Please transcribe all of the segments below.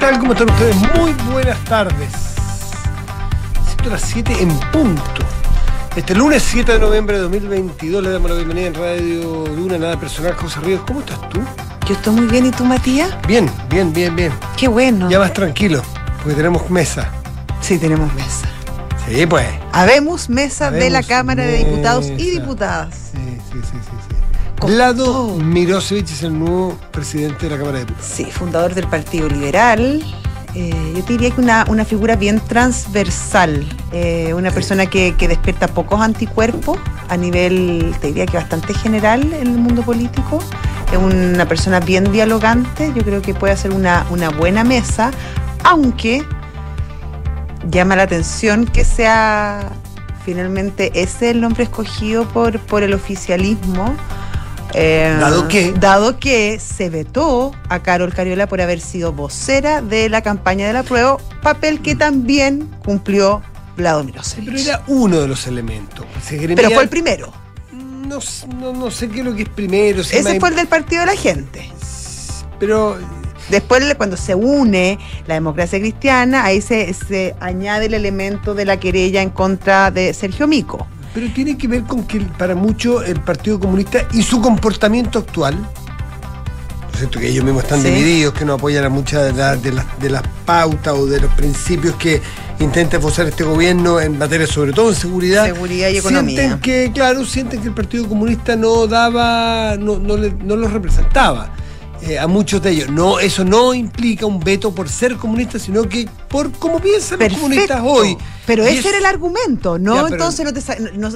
tal? ¿Cómo están ustedes? Muy buenas tardes. Siendo las 7 en punto. Este lunes 7 de noviembre de 2022 le damos la bienvenida en Radio Duna, nada personal, José Ríos. ¿Cómo estás tú? Yo estoy muy bien, ¿y tú, Matías? Bien, bien, bien, bien. Qué bueno. Ya más tranquilo, porque tenemos mesa. Sí, tenemos mesa. Sí, pues. Habemos mesa de la Cámara de Diputados y. Diputadas. Sí, sí, sí, sí. sí. Vlado todo. Mirosevic es el nuevo presidente de la Cámara de Diputados. Sí, fundador del Partido Liberal. Eh, yo te diría que una, una figura bien transversal, eh, una persona que, que despierta pocos anticuerpos a nivel, te diría que bastante general en el mundo político. Es una persona bien dialogante, yo creo que puede hacer una, una buena mesa, aunque llama la atención que sea finalmente ese el nombre escogido por, por el oficialismo. Eh, Dado que- dado que se vetó a Carol Cariola por haber sido vocera de la campaña del apruebo, papel que también cumplió Vlado Sí, Mirosevic. pero era uno de los elementos. Pero fue el primero. No, no, no sé qué es lo que es primero. si Ese fue el del Partido de la Gente. Pero Después, cuando se une la democracia cristiana, ahí se, se añade el elemento de la querella en contra de Sergio Mico. Pero tiene que ver con que para mucho el Partido Comunista y su comportamiento actual, ¿no es cierto? que ellos mismos están Sí. divididos, que no apoyan a muchas de, la- de las, de las pautas o de los principios que intenta esbozar este gobierno en materia, sobre todo en seguridad. Seguridad y economía. Sienten que, claro, sienten que el Partido Comunista no daba, no, no, le- no los representaba. Eh, a muchos de ellos. No, eso no implica un veto por ser comunista, sino que por cómo piensan los comunistas hoy. Pero ese es- era el argumento, ¿no? Ya, Entonces no te no-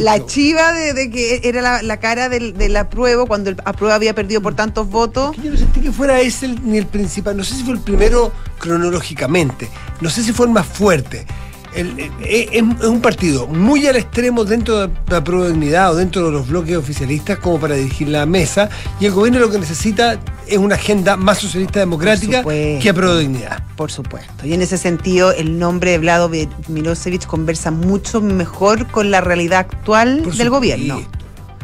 la, chi- chiva de, de que era la, la cara del, del apruebo cuando el apruebo había perdido por tantos votos. que yo no sentí que fuera ese el- ni el principal. No sé si fue el primero cronológicamente. No sé si fue el más fuerte. El- el- es, es un partido muy al extremo dentro de la dignidad o dentro de los bloques oficialistas como para dirigir la mesa. Y el gobierno lo que necesita es una agenda más socialista democrática supuesto. que a dignidad. Por supuesto. Y en ese sentido, el nombre de Vlado Mi- Milosevic conversa mucho mejor con la realidad actual Por del gobierno.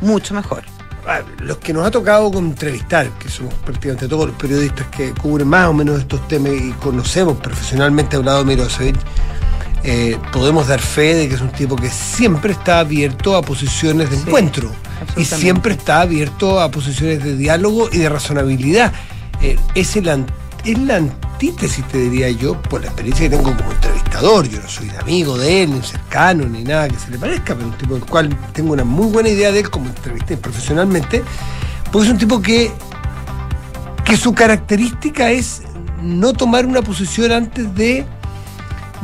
Mucho mejor. Ah, Los que nos ha tocado entrevistar, que somos prácticamente todos los periodistas que cubren más o menos estos temas y conocemos profesionalmente a Vlado Mirosevic, eh, podemos dar fe de que es un tipo que siempre está abierto a posiciones de Sí, encuentro y siempre está abierto a posiciones de diálogo y de razonabilidad. Eh, es, el es la antítesis, te diría yo, por la experiencia que tengo como entrevistador. Yo no soy amigo de él, ni cercano, ni nada que se le parezca, pero un tipo del cual tengo una muy buena idea de él como entrevisté profesionalmente, porque es un tipo que, que su característica es no tomar una posición antes de,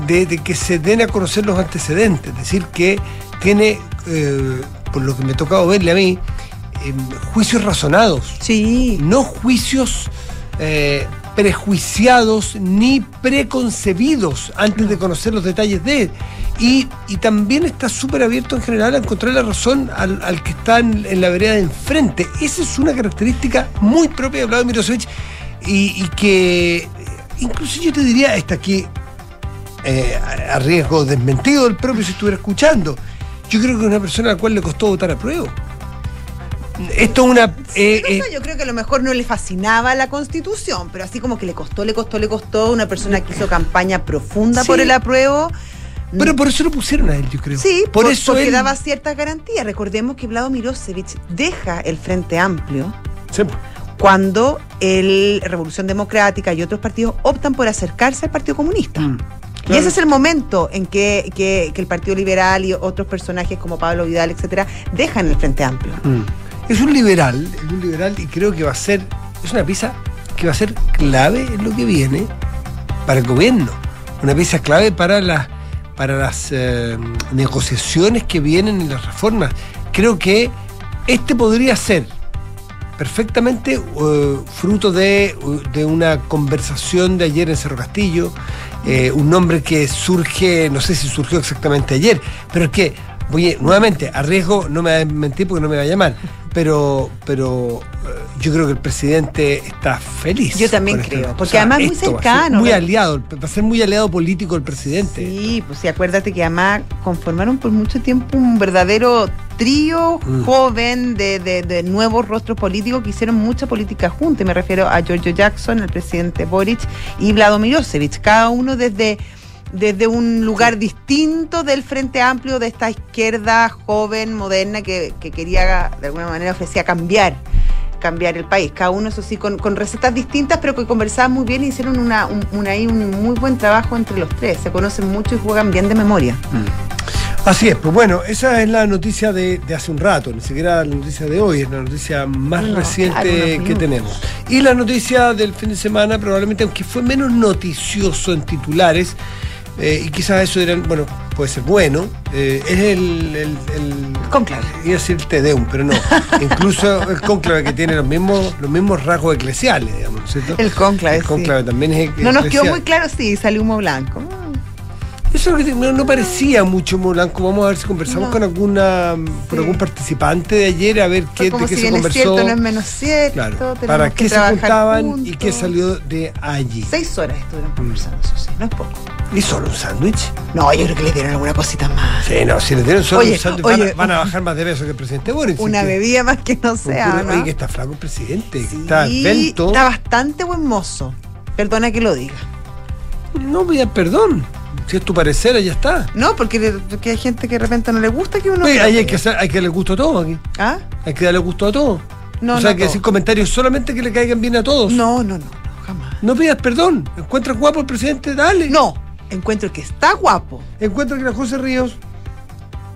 de, de que se den a conocer los antecedentes, es decir, que tiene, eh, por lo que me ha tocado verle a mí, em, juicios razonados Sí. no juicios eh, prejuiciados ni preconcebidos antes de conocer los detalles de él. Y, y también está súper abierto en general a encontrar la razón al, al que está en, en la vereda de enfrente. Esa es una característica muy propia de Vladimir Mirosevic y, y que incluso yo te diría, está aquí eh, a riesgo desmentido del propio si estuviera escuchando. Yo creo que es una persona a la cual le costó votar a prueba. Esto es una... eh, eh, yo creo que a lo mejor no le fascinaba la constitución, pero así como que le costó, le costó, le costó. Una persona que hizo campaña profunda Sí. por el apruebo. Pero por eso lo pusieron a él, yo creo. Sí, por, por- eso porque él- daba ciertas garantías. Recordemos que Vlado Mirosevic deja el Frente Amplio Sí. cuando el Revolución Democrática y otros partidos optan por acercarse al Partido Comunista. Mm, Y ese es el momento en que, que- que el Partido Liberal y otros personajes como Pablo Vidal, etcétera, dejan el Frente Amplio. Mm. Es un liberal, es un liberal y creo que va a ser, es una pieza que va a ser clave en lo que viene para el gobierno. Una pieza clave para las para las eh, negociaciones que vienen en las reformas. Creo que este podría ser perfectamente eh, fruto de, de una conversación de ayer en Cerro Castillo, eh, un nombre que surge, no sé si surgió exactamente ayer, pero es que Oye, nuevamente, a riesgo, no me va a mentir porque no me va a llamar, pero, pero eh, yo creo que el presidente está feliz. Yo también esto. creo, porque además muy esto va a ser cercano, Muy aliado, va a ser muy aliado político el presidente. Sí, pues sí, acuérdate que además conformaron por mucho tiempo un verdadero trío Mm. joven de, de- de nuevos rostros políticos que hicieron mucha política junta. Y me refiero a Giorgio Jackson, el presidente Boric y Vlado Milosevic, cada uno desde, desde un lugar distinto del Frente Amplio, de esta izquierda joven, moderna, que, que quería, de alguna manera, ofrecía cambiar cambiar el país. Cada uno, eso sí, con, con recetas distintas, pero que conversaban muy bien y hicieron una, un, una- ahí un muy buen trabajo entre los tres. Se conocen mucho y juegan bien de memoria. Así es, pues bueno, esa es la noticia de, de hace un rato, ni siquiera la noticia de hoy, es la noticia más No, reciente claro, que tenemos. Y la noticia del fin de semana, probablemente, aunque fue menos noticioso en titulares, eh, y quizás eso dirán, bueno, puede ser bueno, eh, es el, el, el- Cónclave. Iba a decir el Tedeum, pero no. Incluso el cónclave que tiene los mismos, los mismos rasgos eclesiales, digamos, ¿no es ¿cierto? El cónclave, El sí. cónclave también es No nos quedó muy claro, sí, salió humo blanco. Eso es lo que te- no, no parecía mucho Molanco. Vamos a ver si conversamos No. con alguna por Sí. algún participante de ayer a ver qué, de qué si se es conversó. cierto, no es menos cierto. claro, para qué se juntaban y qué salió de allí. Seis horas estuvieron conversando, eso sí, no es poco. ¿Y solo un sándwich? No, yo creo que le dieron alguna cosita más. Sí, no, si le dieron solo Oye, un sándwich van, a- van a bajar más de peso que el presidente Boris. Una así que- bebida más que no sea, ¿no? Oye, que está flaco el presidente, que está esbelto. está bastante buen mozo. Perdona que lo diga. No pida perdón. Si es tu parecer, ya está. No, porque, porque hay gente que de repente no le gusta que uno. Oye, ahí hay que, hacer, hay que darle gusto a todos aquí. ¿Ah? Hay que darle gusto a todos. No, o sea, no que todo. decir comentarios solamente que le caigan bien a todos. No, no, no, no, jamás. No pidas perdón. Encuentras guapo al presidente, dale. No, encuentro que está guapo. Encuentra que la José Ríos.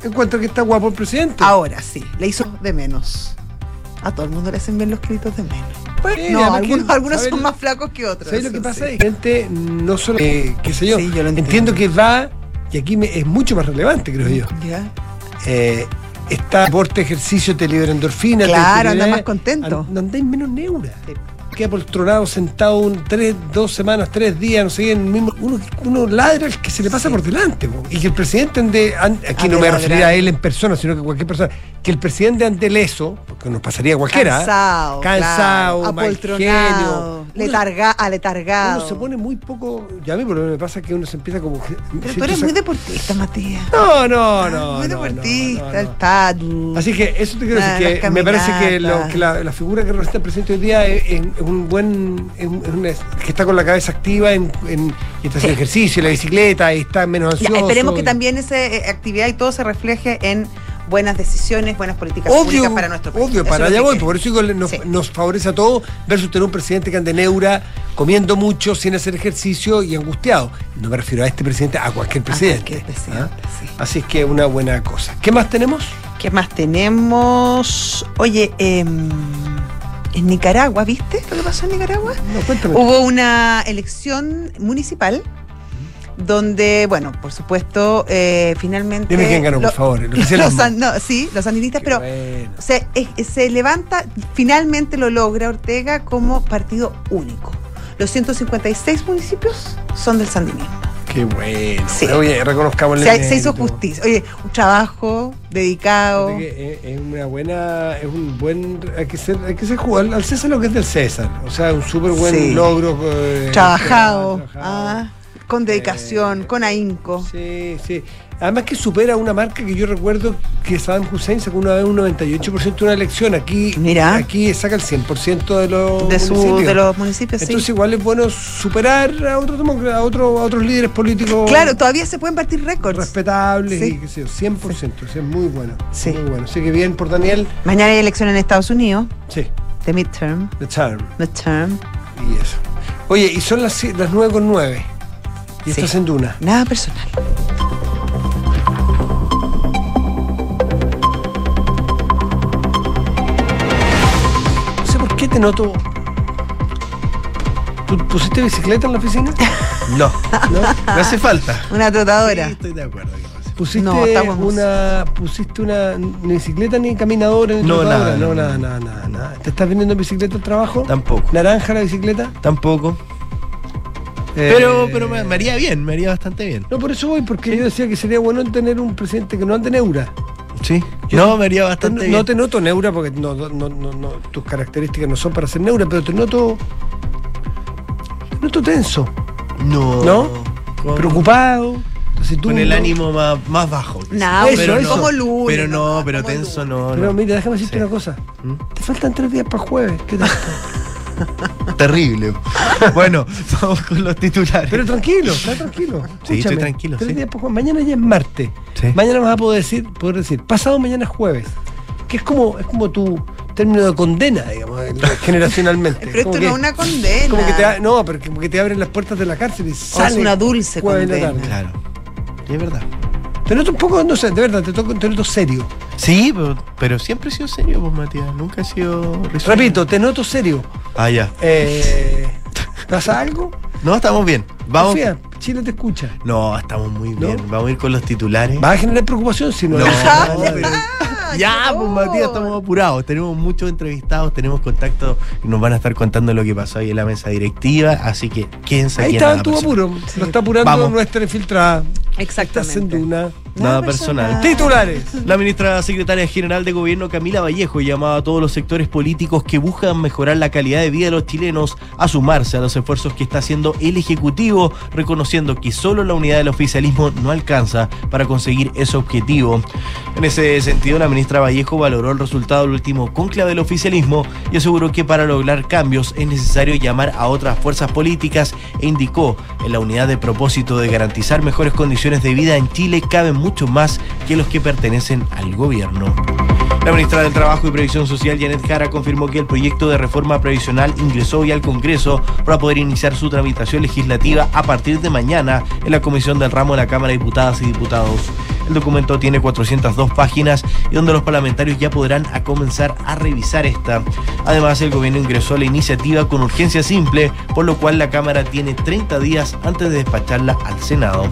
Encuentra que está guapo el presidente. Ahora sí, le hizo de menos. A todo el mundo le hacen bien los créditos de menos. Bueno, No, algunos, que, algunos ¿sabes son más flacos que otros. ¿Sabes lo que pasa? sí. Hay gente, no solo, eh, qué sé yo, Sí, yo lo entiendo. entiendo que va, y aquí me- es mucho más relevante, creo yo. Ya. Eh, está deporte, ejercicio, te libera endorfina. te Claro, anda libera- más contento. and- Andáis menos neura. Queda poltronado, sentado un, tres, dos semanas, tres días, no sé, en el mismo. Uno, uno ladra al que se le pasa Sí. por delante. po. Y que el presidente ande. an- aquí no me referiré a él en persona, sino que cualquier persona. Que el presidente ande leso, porque nos pasaría a cualquiera. ¿eh? Cansado, Cansado, claro, mal apoltronado, genio. Letarga, aletargado. Uno se pone muy poco. Ya a mí por lo que me pasa que uno se empieza como. que- Pero tú eres muy deportista, Matías. No, no, no. muy no, deportista, no, no, el padu. Así que eso te quiero Ah, decir, que me parece que, lo- caminatas. que la, la figura que representa el presidente hoy día es, es- es un buen, es un- es una- que está con la cabeza activa en, en- y está haciendo Sí. ejercicio, la bicicleta, y está menos Ya, ansioso. esperemos que y- también esa eh, actividad y todo se refleje en buenas decisiones, buenas políticas públicas Obvio, para nuestro país. obvio, Eso para allá voy, por eso nos, Sí. nos favorece a todos versus tener un presidente que ande neura, comiendo mucho, sin hacer ejercicio y angustiado. No me refiero a este presidente, a cualquier presidente. cualquier presidente, ¿ah? sí. Así es que una buena cosa. ¿Qué más tenemos? ¿Qué más tenemos? Oye, em, en Nicaragua, ¿viste lo que pasó en Nicaragua? No, cuéntame. Hubo una elección municipal donde, bueno, por supuesto, eh, finalmente... Dime quién ganó, por favor, el los no, sí, los sandinistas, Qué pero bueno. se, es- se levanta, finalmente lo logra Ortega como partido único. Los 156 municipios son del sandinismo. Qué bueno. Sí. Oye, reconozcamos Se, se hizo justicia. Oye, un trabajo dedicado. Es, es una buena, es un buen, hay que ser, hay que ser jugar al César lo que es del César, o sea, un súper buen Sí. logro. eh, trabajado, trabajado. ah, con dedicación, Eh, con ahínco. Sí, sí. Además que supera una marca que yo recuerdo que Saddam Hussein sacó una vez un 98% de una elección. Aquí, Mira. aquí saca el 100% de los de, su, municipios. de los municipios, sí. Entonces igual es bueno superar a a otros, a otros líderes políticos Claro, todavía se pueden partir récords. respetables Sí. y qué sé yo, 100%, o sea, es muy bueno. Sí. Muy bueno. Así que bien por Daniel. Mañana hay elección en Estados Unidos, Sí, de midterm. The Charm. Midterm. Y eso. Oye, y son las, las 9 con 9. Y Sí. estás en Duna. Nada personal. No sé por qué te noto. ¿Tú pusiste bicicleta en la oficina? No, no, me hace falta. Una trotadora. Sí, estoy de acuerdo. ¿Pusiste No, una. ¿Pusiste una. ni bicicleta ni caminadora ni No, trotadora? nada, No, no. nada, nada, nada, nada. ¿Te estás vendiendo en bicicleta al trabajo? Tampoco. ¿Naranja la bicicleta? Tampoco. Eh, Pero, pero me, me haría bien, me haría bastante bien. No, por eso voy, porque yo decía que sería bueno tener un presidente que no ande neura. Sí. Yo- no, me haría Te- bastante no bien. te noto neura porque no, no, no, no- no, tus características no son para ser neura, pero te noto. Te noto tenso, No. ¿No? Con, preocupado. taciturno. con el ánimo más, más bajo. No, Eso, pero eso. no, como lunes. Pero no, pero tenso no. Pero no. mira, déjame decirte Sí. una cosa. ¿Mm? Te faltan tres días para el jueves. ¿Qué tal? Terrible. bueno, vamos con los titulares. Pero tranquilo, está tranquilo. Sí, estoy tranquilo, tres sí. días. Mañana ya es martes. Sí. Mañana vas a poder decir, poder decir, pasado mañana es jueves. Que es como, es como tu término de condena, digamos, generacionalmente. Pero esto Como no que- es una condena. Como que te, no, pero como que te abren las puertas de la cárcel y sales. es una dulce condena. Claro. Y es verdad. Te noto un poco, no sé, de verdad, te, toco, te noto serio. Sí, pero, pero siempre he sido serio, pues Matías. Nunca he sido. risueño. Repito, te noto serio. Ah, ya. Eh, ¿Pasa algo? No, estamos bien. Vamos. Confía, Chile te escucha. No, estamos muy ¿No? bien. Vamos a ir con los titulares. Va a generar preocupación si no. No, ya, pues. Matías, estamos apurados. Tenemos muchos entrevistados, tenemos contacto y nos van a estar contando lo que pasó ahí en la mesa directiva. Así que quédense Ahí en está Personal. apuro. Lo está apurando Vamos. nuestra infiltrada. Exactamente. Nada personal. Titulares. La ministra secretaria general de Gobierno Camila Vallejo llamaba a todos los sectores políticos que buscan mejorar la calidad de vida de los chilenos a sumarse a los esfuerzos que está haciendo el Ejecutivo, reconociendo que solo la unidad del oficialismo no alcanza para conseguir ese objetivo. En ese sentido, la ministra Vallejo valoró el resultado del último conclave del oficialismo y aseguró que para lograr cambios es necesario llamar a otras fuerzas políticas e indicó en la unidad de propósito de garantizar mejores condiciones de vida en Chile caben mucho más que los que pertenecen al gobierno. La ministra del Trabajo y Previsión Social, Janet Jara, confirmó que el proyecto de reforma previsional ingresó hoy al Congreso para poder iniciar su tramitación legislativa a partir de mañana en la comisión del ramo de la Cámara de Diputadas y Diputados. El documento tiene 402 páginas y donde los parlamentarios ya podrán a comenzar a revisar esta. Además, el gobierno ingresó la iniciativa con urgencia simple, por lo cual la Cámara tiene 30 días antes de despacharla al Senado.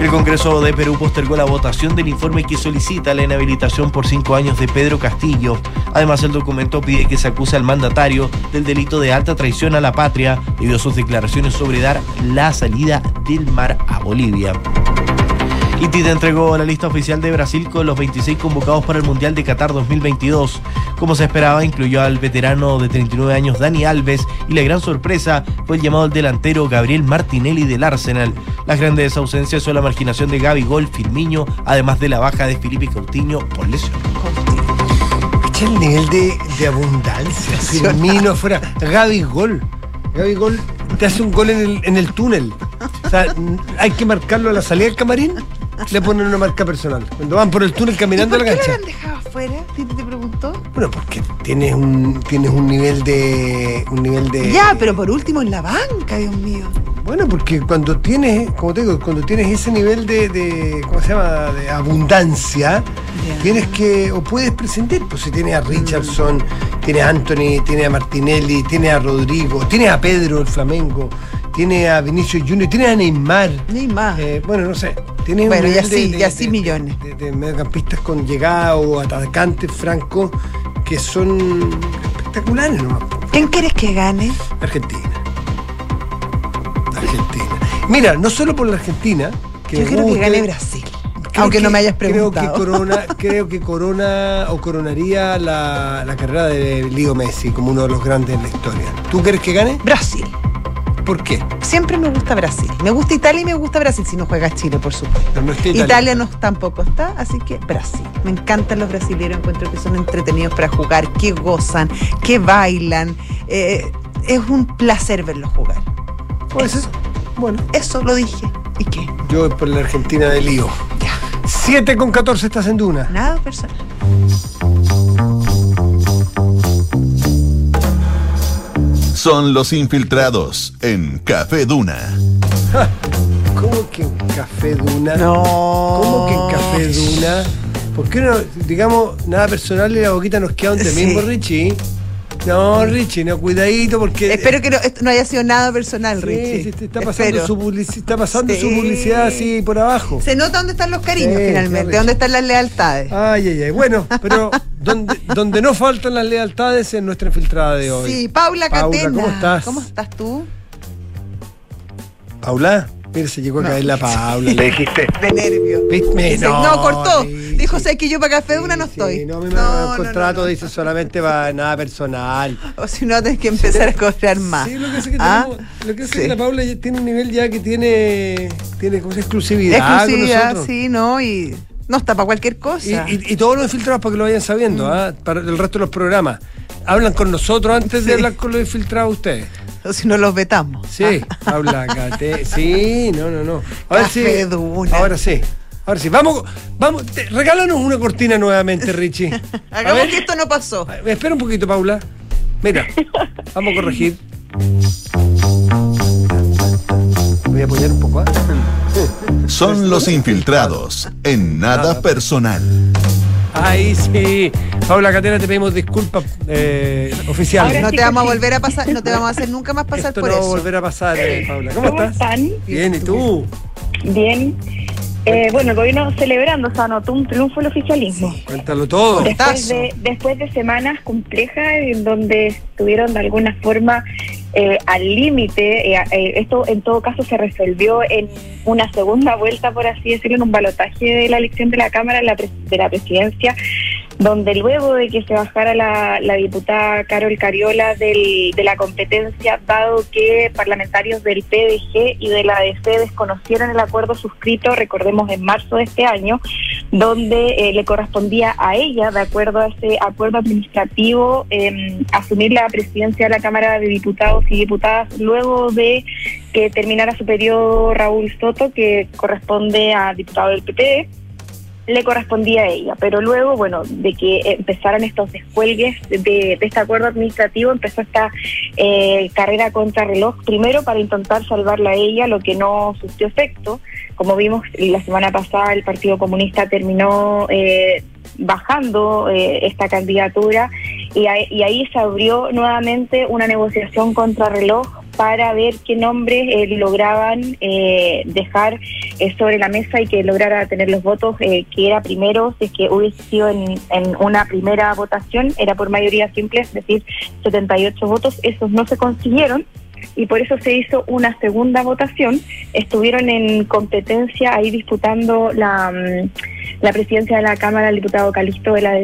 El Congreso de Perú postergó la votación del informe que solicita la inhabilitación por cinco años de Pedro Castillo. Además, el documento pide que se acuse al mandatario del delito de alta traición a la patria debido a sus declaraciones sobre dar la salida del mar a Bolivia. ITID entregó la lista oficial de Brasil con los 26 convocados para el Mundial de Qatar 2022. Como se esperaba, incluyó al veterano de 39 años Dani Alves y la gran sorpresa fue el llamado al delantero Gabriel Martinelli del Arsenal. Las grandes ausencias son la marginación de Gaby Gol, Firmino, además de la baja de Felipe Coutinho por lesión. El nivel de, abundancia. Firmino fuera. Gaby Gol. Gaby Gol te hace un gol en el, en el túnel. O sea, hay que marcarlo a la salida del camarín. Le ponen una marca personal. Cuando van por el túnel ¿Y caminando a por la qué lo cancha. habían dejado afuera? ¿Titi te preguntó? Bueno, porque tienes un, tienes un nivel de. un nivel de. Ya, pero por último en la banca, Dios mío. Bueno, porque cuando tienes, como te digo, cuando tienes ese nivel de, de ¿cómo se llama? de abundancia, Tienes que, o puedes presentar, pues si tienes a Richardson, tienes a Anthony, tienes a Martinelli, tienes a Rodrigo, tienes a Pedro el Flamengo, tienes a Vinicius Junior, tienes a Neymar. Más. Eh, bueno, no sé. Tienes Bueno, un ya nivel sí, ya sí millones. De, de mediocampistas con llegada o atacantes francos que son espectaculares nomás. po. ¿Quién quieres que gane? Argentina. Argentina. Mira, no solo por la Argentina. Que Yo quiero que gane Brasil. Aunque que- no me hayas Creo que preguntado. corona, creo que corona o coronaría la, la carrera de Leo Messi como uno de los grandes en la historia. ¿Tú quieres que gane? Brasil. ¿Por qué? Siempre me gusta Brasil. Me gusta Italia y me gusta Brasil si no juega Chile, por supuesto. No, Italia, Italia. no tampoco está, así que Brasil. Me encantan los brasileños, encuentro que son entretenidos para jugar, que gozan, que bailan. Eh, es un placer verlos jugar. Puede ser. Bueno, Eso lo dije. ¿Y qué? yo voy por la Argentina de Lío. Ya. 7 con 14 estás en Duna. Nada personal. Son los infiltrados en Café Duna. ¿Cómo que en Café Duna? No. ¿Cómo que en Café Duna? ¿Por qué no, digamos, nada personal y la boquita nos queda donde Sí. mismo, Richie? No, Richie, no, cuidadito porque... Espero que no, no haya sido nada personal, Sí, Richie. sí, sí, está pasando, Espero. su, publici- está pasando su publicidad así por abajo. Se nota dónde están los cariños Sí, finalmente, dónde están las lealtades. Ay, ay, ay. Bueno, pero donde, donde no faltan las lealtades es nuestra infiltrada de hoy. Sí, Paula Paula, Catena. ¿cómo estás? ¿Cómo estás tú? Paula, Mira, se llegó a caer la Paula. Le dijiste. De nervio. Dice, no, cortó. sí, Dijo, sí. sé que yo para café de una no Sí, estoy. No, mi No, no, contrato no, no. dice solamente va nada personal. O si no, tenés que empezar a cobrar más. Sí, lo que es que, ¿Ah? tenemos- lo que, Sí. que la Paula ya tiene un nivel ya que tiene, tiene como esa exclusividad. con Exclusividad, nosotros. sí, ¿no? Y no está para cualquier cosa. y- y todos los infiltrados para que lo vayan sabiendo, ¿ah? para el resto de los programas. Hablan con nosotros antes de hablar con los infiltrados ustedes. O si no los vetamos. Sí, habla Cate. Sí, no, no, no. Ahora sí. Café Duna. Ahora sí. Ahora sí. Vamos, vamos, te- regálanos una cortina nuevamente, Richie. Hagamos que esto no pasó. A Espera un poquito, Paula. Mira, vamos a corregir. Voy a apoyar un poco. ¿ah? Son los infiltrados en nada personal. Ahí sí. Paula Catena, te pedimos disculpas eh, oficiales. No te vamos a volver a pasar, no te vamos a hacer nunca más pasar Esto por no va a eso. volver a pasar, eh, Paula. ¿Cómo, ¿Cómo estás? están? Bien, ¿y tú? Bien. Eh, bueno, el gobierno celebrando, se anotó un triunfo el oficialismo. Cuéntalo todo. Después de, después de semanas complejas en donde estuvieron de alguna forma eh, al límite, eh, eh, esto en todo caso se resolvió en una segunda vuelta, por así decirlo, en un balotaje de la elección de la Cámara de la, de la Presidencia, donde luego de que se bajara la, la diputada Carol Cariola del- de la competencia, dado que parlamentarios del PDG y de la ADC desconocieron el acuerdo suscrito, recordemos, en marzo de este año, donde eh, le correspondía a ella, de acuerdo a ese acuerdo administrativo, eh, asumir la presidencia de la Cámara de Diputados y Diputadas luego de que terminara su periodo Raúl Soto, que corresponde a diputado del PP le correspondía a ella, pero luego, bueno, de que empezaran estos descuelgues de, de este acuerdo administrativo, empezó esta eh, carrera contra reloj, primero para intentar salvarla a ella, lo que no surtió efecto. Como vimos la semana pasada, el Partido Comunista terminó eh, bajando eh, esta candidatura y, y ahí se abrió nuevamente una negociación contra reloj para ver qué nombres eh, lograban eh, dejar eh, sobre la mesa y que lograra tener los votos eh, que era primero, si es que hubiese sido en, en una primera votación, era por mayoría simple, es decir, 78 votos, esos no se consiguieron y por eso se hizo una segunda votación. Estuvieron en competencia ahí disputando la, mm, la presidencia de la Cámara el diputado Calisto de la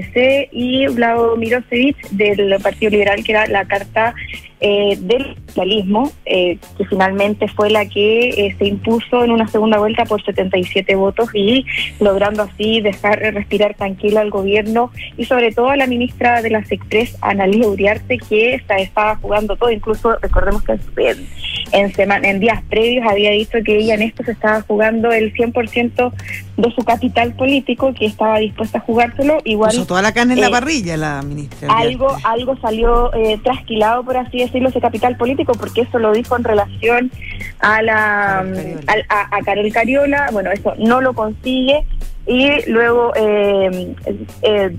y Vlado Mirosevich del Partido Liberal, que era la carta eh, del socialismo, eh, que finalmente fue la que eh, se impuso en una segunda vuelta por 77 votos y logrando así dejar respirar tranquilo al gobierno y sobre todo a la ministra de las Express, Analia Uriarte, que esta estaba jugando todo, incluso recordemos que en, en, semana, en días previos había dicho que ella en esto se estaba jugando el 100% de su capital político, que estaba dispuesta a jugárselo, igual Puso toda la carne en la eh, parrilla la ministra. algo algo salió eh, trasquilado por así decirlo ese capital político porque eso lo dijo en relación a la Carol Cariola. al- a, a Carol Cariola bueno eso no lo consigue y luego eh, eh,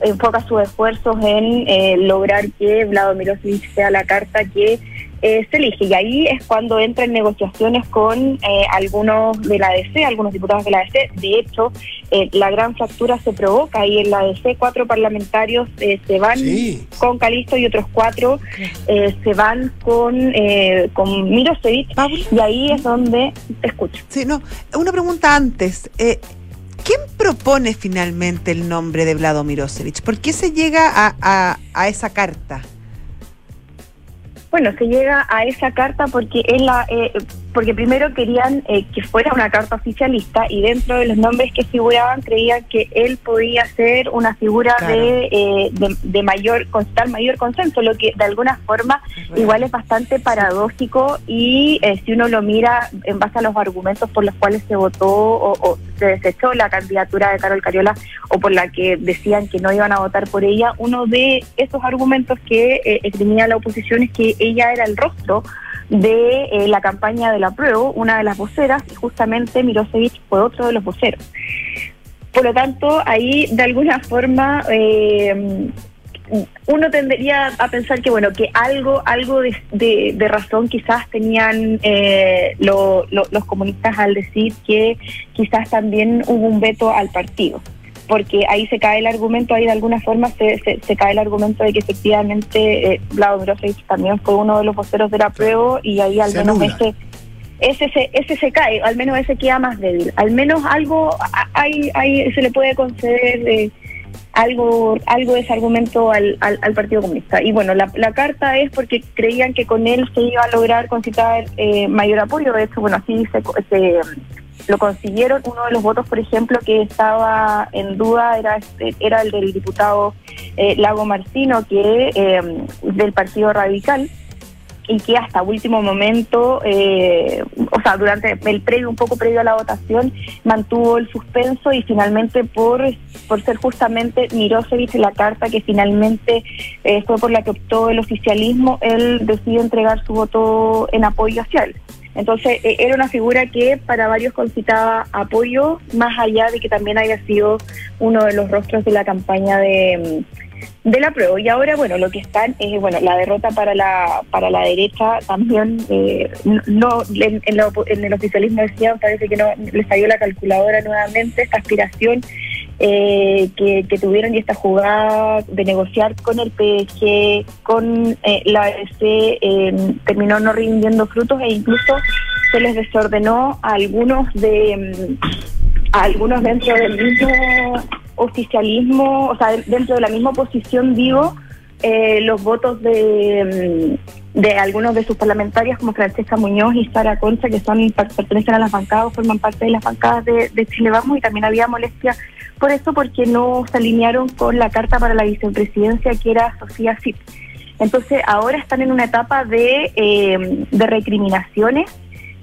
enfoca sus esfuerzos en eh, lograr que Vlado Milosevic sea la carta que eh, se elige y ahí es cuando entra en negociaciones con eh, algunos de la ADC, algunos diputados de la ADC. De hecho, eh, la gran fractura se provoca y en la ADC cuatro parlamentarios eh, se van Sí. con Calisto y otros cuatro eh, se van con, eh, con Milosevic Paula. y ahí es donde te escucho. Sí, no, una pregunta antes. Eh, ¿Quién propone finalmente el nombre de Vlado Mirosevich? ¿Por qué se llega a, a- a esa carta? Bueno, se llega a esa carta porque es la, eh, porque primero querían eh, que fuera una carta oficialista y dentro de los nombres que figuraban creían que él podía ser una figura Claro. de, eh, de, de mayor, tal mayor consenso, lo que de alguna forma igual es bastante paradójico y eh, si uno lo mira en base a los argumentos por los cuales se votó o, o se desechó la candidatura de Carol Cariola o por la que decían que no iban a votar por ella, uno de esos argumentos que eh, esgrimía la oposición es que ella era el rostro de eh, la campaña de la prueba, una de las voceras, y justamente Mirosevic fue otro de los voceros. Por lo tanto, ahí de alguna forma eh, uno tendería a pensar que bueno que algo algo de, de- razón quizás tenían eh, lo- los comunistas al decir que quizás también hubo un veto al partido porque ahí se cae el argumento ahí de alguna forma se, se, se cae el argumento de que efectivamente eh, Vlado también fue uno de los voceros de la prueba y ahí al Se menos anula. ese ese se, ese se cae, al menos ese queda más débil. Al menos algo hay, hay, se le puede conceder eh, algo algo de ese argumento al, al, Partido Comunista. Y bueno, la, la, carta es porque creían que con él se iba a lograr concitar eh, mayor apoyo. De hecho, bueno, así se, se, lo consiguieron. Uno de los votos, por ejemplo, que estaba en duda era, este, era el del diputado eh, Lago Martino, que eh, del Partido Radical y que hasta último momento, eh, o sea, durante el previo, un poco previo a la votación, mantuvo el suspenso y finalmente por, por ser justamente Mirosevic la carta que finalmente eh, fue por la que optó el oficialismo, él decidió entregar su voto en apoyo hacia él. Entonces, eh, era una figura que para varios concitaba apoyo, más allá de que también haya sido uno de los rostros de la campaña de de la prueba. Y ahora, bueno, lo que están es, bueno, la derrota para la para la derecha también, eh, no en, el oficialismo decían, parece que no les salió la calculadora nuevamente, esta aspiración eh, que, tuvieron y esta jugada de negociar con el PSG, con eh, la ADC, terminó no rindiendo frutos e incluso se les desordenó a algunos de a algunos dentro del mismo oficialismo, o sea, dentro de la misma oposición, digo, eh, los votos de, mm, de algunos de sus parlamentarias, como Francesca Muñoz y Sara Concha, que son pertenecen a las bancadas, forman parte de las bancadas de, de Chile Vamos, y también había molestia por eso, porque no se alinearon con la carta para la vicepresidencia, que era Sofía Zip. Entonces, ahora están en una etapa de, eh, de recriminaciones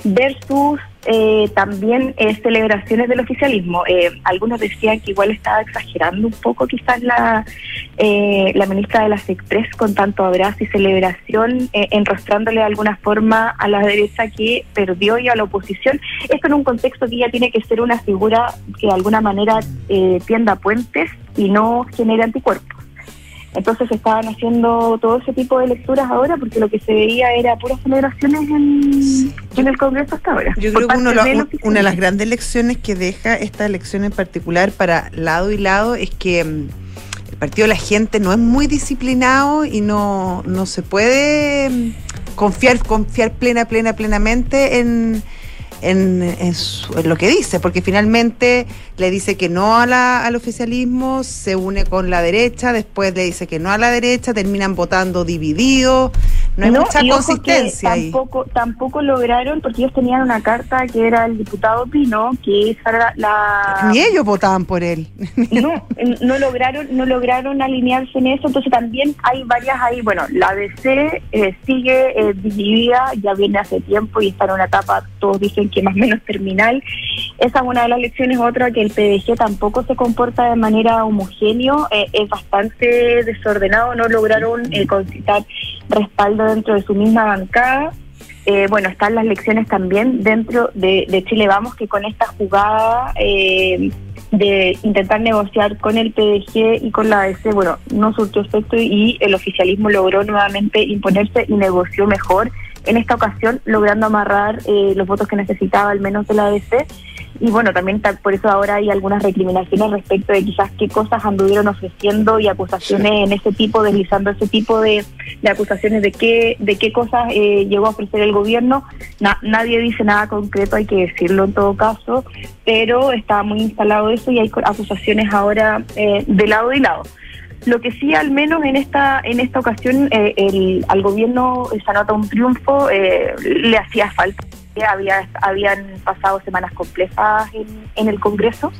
versus eh, también eh, celebraciones del oficialismo. Eh, algunos decían que igual estaba exagerando un poco quizás la, la ministra de las Express con tanto abrazo y celebración, enrostrándole de alguna forma a la derecha que perdió y a la oposición. Esto en un contexto que ya tiene que ser una figura que de alguna manera tienda puentes y no genere anticuerpos. Entonces estaban haciendo todo ese tipo de lecturas ahora porque lo que se veía era puras celebraciones en, en el Congreso hasta ahora. Yo creo que una de las grandes lecciones que deja esta elección en particular para lado y lado es que mm, el partido de la gente no es muy disciplinado y no, no se puede mm, confiar, confiar plena, plena, plenamente en en, lo que dice, porque finalmente le dice que no a la, al oficialismo, se une con la derecha, después le dice que no a la derecha, terminan votando divididos, no hay mucha consistencia tampoco, Tampoco lograron, porque ellos tenían una carta que era el diputado Pino, que esa la... Ni ellos votaban por él. No, no lograron, no lograron alinearse en eso, entonces también hay varias ahí, bueno, la DC eh, sigue eh, dividida, ya viene hace tiempo y está en una etapa, todos dicen que más o menos terminal. Esa es una de las lecciones, otra que el PDG tampoco se comporta de manera homogéneo, eh, es bastante desordenado, no lograron eh, concitar respaldo dentro de su misma bancada. Eh, bueno, están las lecciones también dentro de, Chile Vamos, que con esta jugada de intentar negociar con el PDG y con la ADC, bueno, no surtió efecto y el oficialismo logró nuevamente imponerse y negoció mejor en esta ocasión logrando amarrar eh, los votos que necesitaba al menos de la ADC. Y bueno, también por eso ahora hay algunas recriminaciones respecto de quizás qué cosas anduvieron ofreciendo y acusaciones en ese tipo, deslizando ese tipo de, acusaciones de qué, de qué cosas eh, llegó a ofrecer el gobierno. nadie dice nada concreto, hay que decirlo en todo caso, pero está muy instalado eso y hay acusaciones ahora eh, de lado y lado. Lo que sí, al menos en esta en esta ocasión, eh, el, al gobierno se anota un triunfo, eh, le hacía falta. Había, habían pasado semanas complejas en, en el Congreso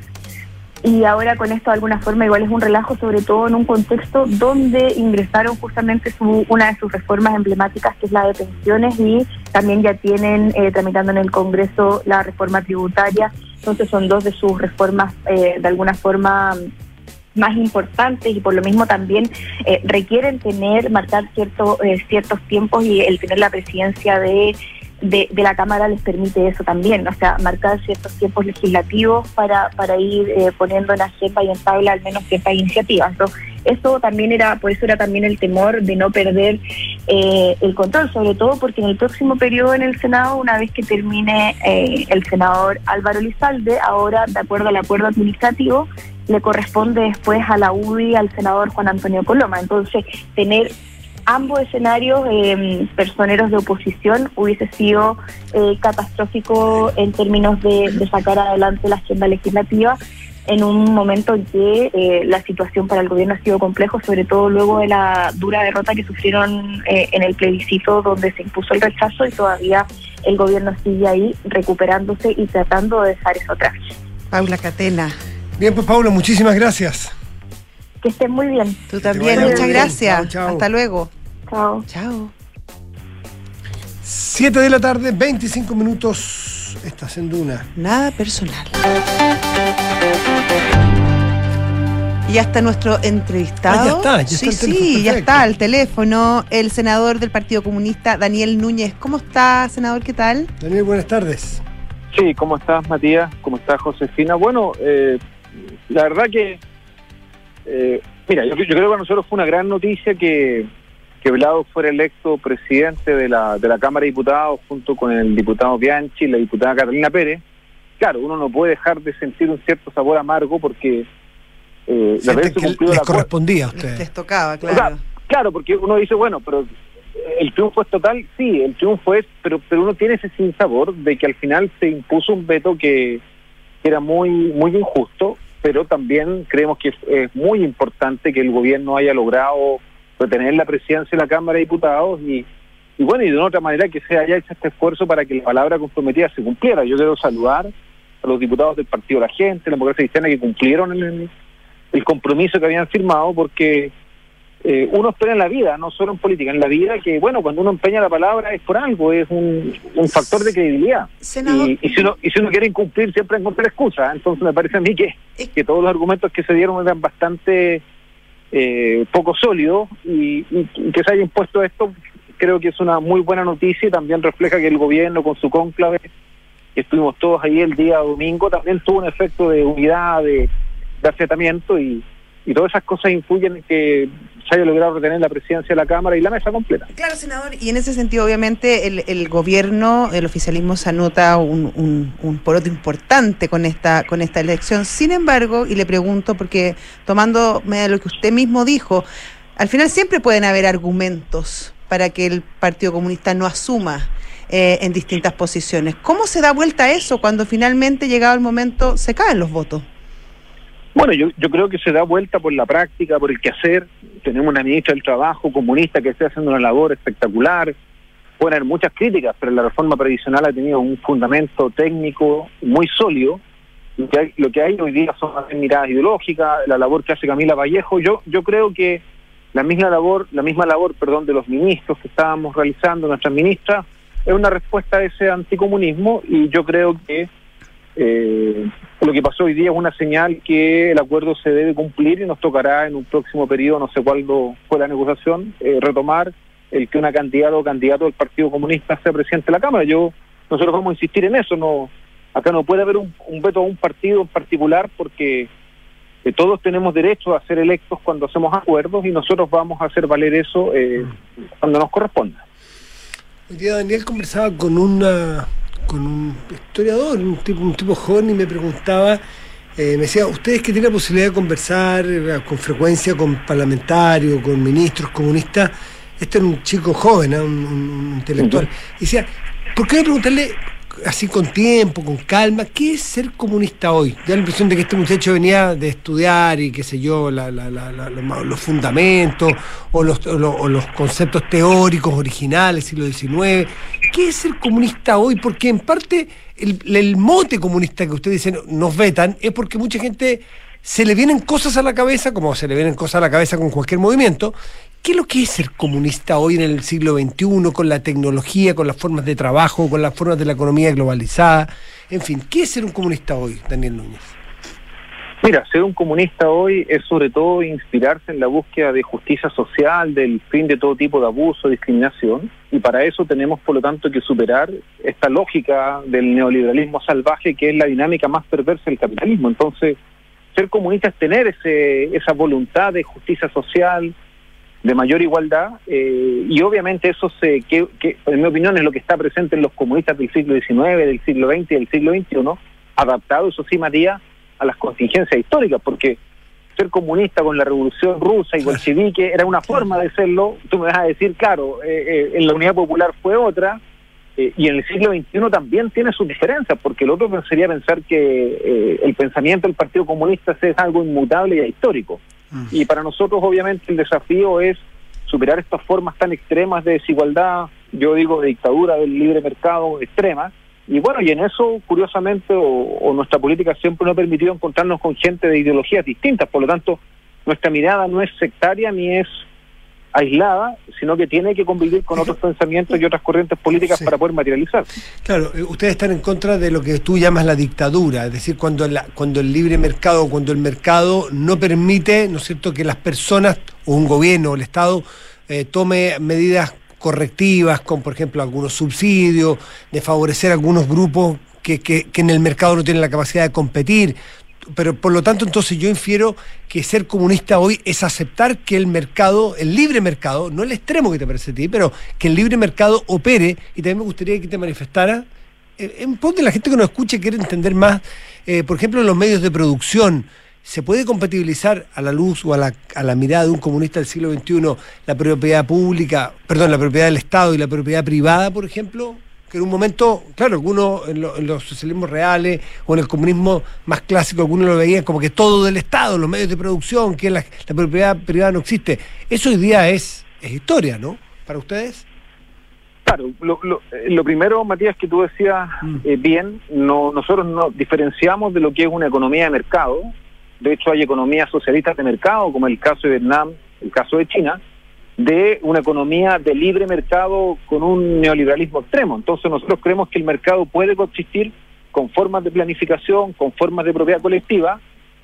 y ahora con esto de alguna forma igual es un relajo, sobre todo en un contexto donde ingresaron justamente su, una de sus reformas emblemáticas, que es la de pensiones, y también ya tienen eh, tramitando en el Congreso la reforma tributaria. Entonces son dos de sus reformas eh, de alguna forma más importantes y por lo mismo también eh, requieren tener, marcar cierto, eh, ciertos tiempos y el tener la presidencia de, de, la Cámara les permite eso también, o sea, marcar ciertos tiempos legislativos para, para ir eh, poniendo en agenda y en tabla al menos ciertas iniciativas. Entonces, eso también era, por eso era también el temor de no perder el control, sobre todo porque en el próximo periodo en el Senado, una vez que termine el senador Álvaro Lizalde, ahora, de acuerdo al acuerdo administrativo, le corresponde después a la UDI al senador Juan Antonio Coloma. Entonces, tener ambos escenarios eh, personeros de oposición hubiese sido eh, catastrófico en términos de, de sacar adelante la agenda legislativa en un momento en que eh, la situación para el gobierno ha sido complejo, sobre todo luego de la dura derrota que sufrieron eh, en el plebiscito donde se impuso el rechazo y todavía el gobierno sigue ahí recuperándose y tratando de dejar eso atrás. Paula Catena. Bien, pues Paula, muchísimas gracias. Que estén muy bien. Tú también, muchas bien. gracias. Chao, chao. Hasta luego. Chao. Chao. 7 de la tarde, 25 minutos. Estás en Duna. Nada personal. Y ya está nuestro entrevistado. Ah, ya está, ya está sí, el teléfono, sí, ya está al teléfono el senador del Partido Comunista, Daniel Núñez. ¿Cómo está, senador? ¿Qué tal? Daniel, buenas tardes. Sí, ¿cómo estás, Matías? ¿Cómo estás, Josefina? Bueno, eh, la verdad que, eh, mira, yo, yo creo que para nosotros fue una gran noticia que, que Vlado fuera electo presidente de la, de la Cámara de Diputados junto con el diputado Bianchi y la diputada Catalina Pérez. Claro, uno no puede dejar de sentir un cierto sabor amargo porque eh, haberse que cumplido les correspondía a ustedes. les tocaba, o sea, claro. claro, porque uno dice, bueno, pero el triunfo es total, sí, el triunfo es, pero pero uno tiene ese sinsabor de que al final se impuso un veto que, que era muy muy injusto, pero también creemos que es, es muy importante que el gobierno haya logrado retener la presidencia de la Cámara de Diputados y, y bueno, y de una otra manera que se haya hecho este esfuerzo para que la palabra comprometida se cumpliera. Yo quiero saludar a los diputados del Partido de la Gente, la Democracia Cristiana, que cumplieron el, el compromiso que habían firmado, porque eh, uno espera en la vida, no solo en política, en la vida, que bueno, cuando uno empeña la palabra es por algo, es un, un factor de credibilidad. Senador, Y, y si uno, y si uno quiere incumplir, siempre encuentra excusa. Entonces me parece a mí que, que todos los argumentos que se dieron eran bastante eh, poco sólidos y, y que se haya impuesto esto creo que es una muy buena noticia y también refleja que el gobierno con su cónclave, que estuvimos todos ahí el día domingo, también tuvo un efecto de unidad, de, de y, y todas esas cosas influyen en que se haya logrado retener la presidencia de la Cámara y la mesa completa. Claro, senador, y en ese sentido, obviamente, el, el gobierno, el oficialismo se anota un, un, poroto importante con esta, con esta elección. Sin embargo, y le pregunto, porque tomando de lo que usted mismo dijo, al final siempre pueden haber argumentos para que el Partido Comunista no asuma eh, en distintas posiciones. ¿Cómo se da vuelta eso cuando finalmente, llegado el momento, se caen los votos? Bueno, yo, yo creo que se da vuelta por la práctica, por el quehacer. Tenemos una ministra del Trabajo comunista que está haciendo una labor espectacular. Pueden haber muchas críticas, pero la reforma previsional ha tenido un fundamento técnico muy sólido. Lo que hay, lo que hay hoy día son bien miradas ideológicas, la labor que hace Camila Vallejo. Yo, yo creo que la misma labor, la misma labor, perdón, de los ministros que estábamos realizando, nuestras ministras, es una respuesta a ese anticomunismo y yo creo que eh, lo que pasó hoy día es una señal que el acuerdo se debe cumplir y nos tocará en un próximo periodo, no sé cuándo fue la negociación, eh, retomar el que una candidata o candidato del Partido Comunista sea presidente de la Cámara. Yo Nosotros vamos a insistir en eso, no acá no puede haber un, veto a un partido en particular porque eh, todos tenemos derecho a ser electos cuando hacemos acuerdos y nosotros vamos a hacer valer eso eh, cuando nos corresponda. Hoy día Daniel conversaba con una con un historiador, un tipo, un tipo joven y me preguntaba, eh, me decía, ustedes que tienen la posibilidad de conversar eh, con frecuencia con parlamentarios, con ministros comunistas, este era un chico joven, ¿eh? un, intelectual, y decía, ¿por qué no preguntarle así con tiempo, con calma, qué es ser comunista hoy? Da la impresión de que este muchacho venía de estudiar y qué sé yo, la- la- la- los, fundamentos o los, o lo- o los conceptos teóricos originales, siglo XIX. ¿Qué es ser comunista hoy? Porque en parte el, el mote comunista que ustedes dicen nos vetan es porque mucha gente se le vienen cosas a la cabeza, como se le vienen cosas a la cabeza con cualquier movimiento. ¿Qué es lo que es ser comunista hoy en el siglo XXI, con la tecnología, con las formas de trabajo, con las formas de la economía globalizada? En fin, ¿qué es ser un comunista hoy, Daniel Núñez? Mira, ser un comunista hoy es sobre todo inspirarse en la búsqueda de justicia social, del fin de todo tipo de abuso, discriminación, y para eso tenemos, por lo tanto, que superar esta lógica del neoliberalismo salvaje que es la dinámica más perversa del capitalismo. Entonces, ser comunista es tener ese, esa voluntad de justicia social, de mayor igualdad, eh, y obviamente eso, se, que, que, en mi opinión, es lo que está presente en los comunistas del siglo XIX, del siglo XX y del siglo XXI, adaptado, eso sí, Matías, a las contingencias históricas, porque ser comunista con la revolución rusa y bolchevique era una forma de serlo, tú me vas a decir, claro, eh, eh, en la Unidad Popular fue otra, eh, y en el siglo XXI también tiene sus diferencias, porque el otro sería pensar que el pensamiento del Partido Comunista es algo inmutable y histórico. Y para nosotros, obviamente, el desafío es superar estas formas tan extremas de desigualdad, yo digo de dictadura del libre mercado extrema, y bueno, y en eso, curiosamente, o, nuestra política siempre nos ha permitido encontrarnos con gente de ideologías distintas. Por lo tanto, nuestra mirada no es sectaria ni es aislada, sino que tiene que convivir con otros pensamientos y otras corrientes políticas para poder materializar. Claro, eh, ustedes están en contra de lo que tú llamas la dictadura, es decir, cuando, la, cuando el libre mercado, cuando el mercado no permite, ¿no es cierto?, que las personas o un gobierno o el Estado eh, tome medidas correctivas, con por ejemplo algunos subsidios, de favorecer a algunos grupos que, que, en el mercado no tienen la capacidad de competir. Pero por lo tanto, entonces yo infiero que ser comunista hoy es aceptar que el mercado, el libre mercado, no el extremo que te parece a ti, pero que el libre mercado opere. Y también me gustaría que te manifestara, eh, en pos de la gente que nos escuche quiere entender más, eh, por ejemplo, en los medios de producción ¿Se puede compatibilizar a la luz o a la, a la, mirada de un comunista del siglo XXI la propiedad pública, perdón, la propiedad del Estado y la propiedad privada, por ejemplo? Que en un momento, claro, algunos en, los socialismos reales o en el comunismo más clásico, algunos lo veían como que todo del Estado, los medios de producción, que la, propiedad privada no existe. Eso hoy día es, es historia, ¿no? Para ustedes. Claro, lo, lo, lo, primero, Matías, que tú decías mm. eh, bien, no, nosotros nos diferenciamos de lo que es una economía de mercado, de hecho hay economías socialistas de mercado, como el caso de Vietnam, el caso de China, de una economía de libre mercado con un neoliberalismo extremo. Entonces nosotros creemos que el mercado puede consistir con formas de planificación, con formas de propiedad colectiva,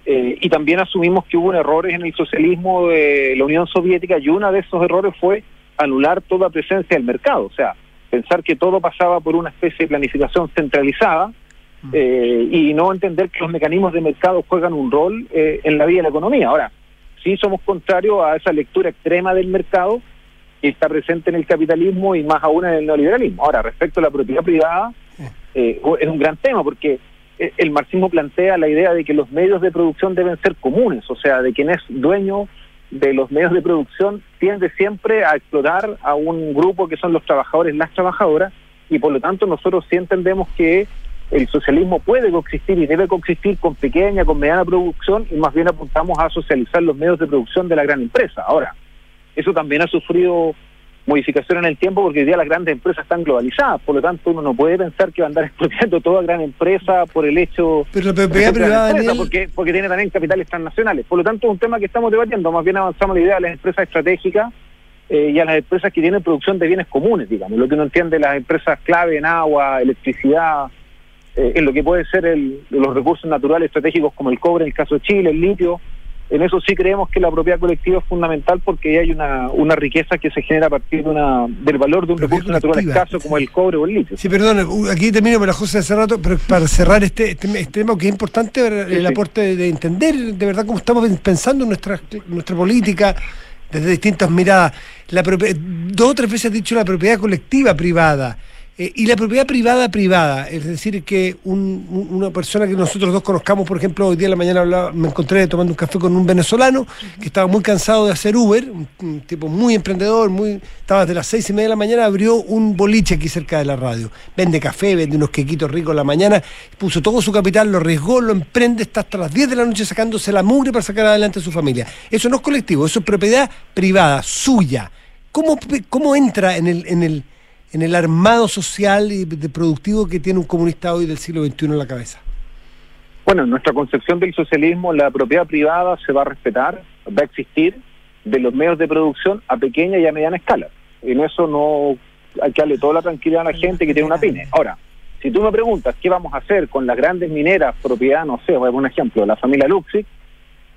eh, y también asumimos que hubo errores en el socialismo de la Unión Soviética y uno de esos errores fue anular toda presencia del mercado, o sea, pensar que todo pasaba por una especie de planificación centralizada, eh, y no entender que los mecanismos de mercado juegan un rol eh, en la vida de la economía. Ahora, sí somos contrarios a esa lectura extrema del mercado que está presente en el capitalismo y más aún en el neoliberalismo. Ahora, respecto a la propiedad privada, eh, es un gran tema porque el marxismo plantea la idea de que los medios de producción deben ser comunes, o sea, de quien es dueño de los medios de producción tiende siempre a explotar a un grupo que son los trabajadores, las trabajadoras, y por lo tanto nosotros sí entendemos que el socialismo puede coexistir y debe coexistir con pequeña, con mediana producción y más bien apuntamos a socializar los medios de producción de la gran empresa. Ahora, eso también ha sufrido modificación en el tiempo porque hoy día las grandes empresas están globalizadas, por lo tanto uno no puede pensar que va a andar expropiando toda gran empresa por el hecho Pero la propiedad privada porque, porque tiene también capitales transnacionales. Por lo tanto, es un tema que estamos debatiendo, más bien avanzamos la idea de las empresas estratégicas eh, y a las empresas que tienen producción de bienes comunes, digamos, lo que uno entiende las empresas clave en agua, electricidad, eh, en lo que puede ser el, los recursos naturales estratégicos como el cobre en el caso de Chile, el litio. En eso sí creemos que la propiedad colectiva es fundamental porque hay una, una riqueza que se genera a partir de una, del valor de un recurso natural escaso como el cobre o el litio. Sí, perdón, aquí termino para José hace rato, pero para cerrar este, este, este tema que es importante el aporte de entender de verdad cómo estamos pensando en nuestra, nuestra política desde distintas miradas. La dos o tres veces has dicho la propiedad colectiva privada. Eh, y la propiedad privada privada, es decir, que una persona que nosotros dos conozcamos, por ejemplo, hoy día en la mañana me encontré tomando un café con un venezolano que estaba muy cansado de hacer Uber, un, tipo muy emprendedor, muy estaba desde las seis y media de la mañana, abrió un boliche aquí cerca de la radio. Vende café, vende unos quequitos ricos en la mañana, puso todo su capital, lo arriesgó, lo emprende, está hasta las 10 de la noche sacándose la mugre para sacar adelante a su familia. Eso no es colectivo, eso es propiedad privada, suya. ¿Cómo, cómo entra en el... En el en el armado social y de productivo que tiene un comunista hoy del siglo XXI en la cabeza? Bueno, en nuestra concepción del socialismo, la propiedad privada se va a respetar, va a existir de los medios de producción a pequeña y a mediana escala. En eso no hay que darle toda la tranquilidad a la gente que tiene una pyme. Ahora, si tú me preguntas qué vamos a hacer con las grandes mineras, propiedad, no sé, voy a poner un ejemplo, la familia Luxi,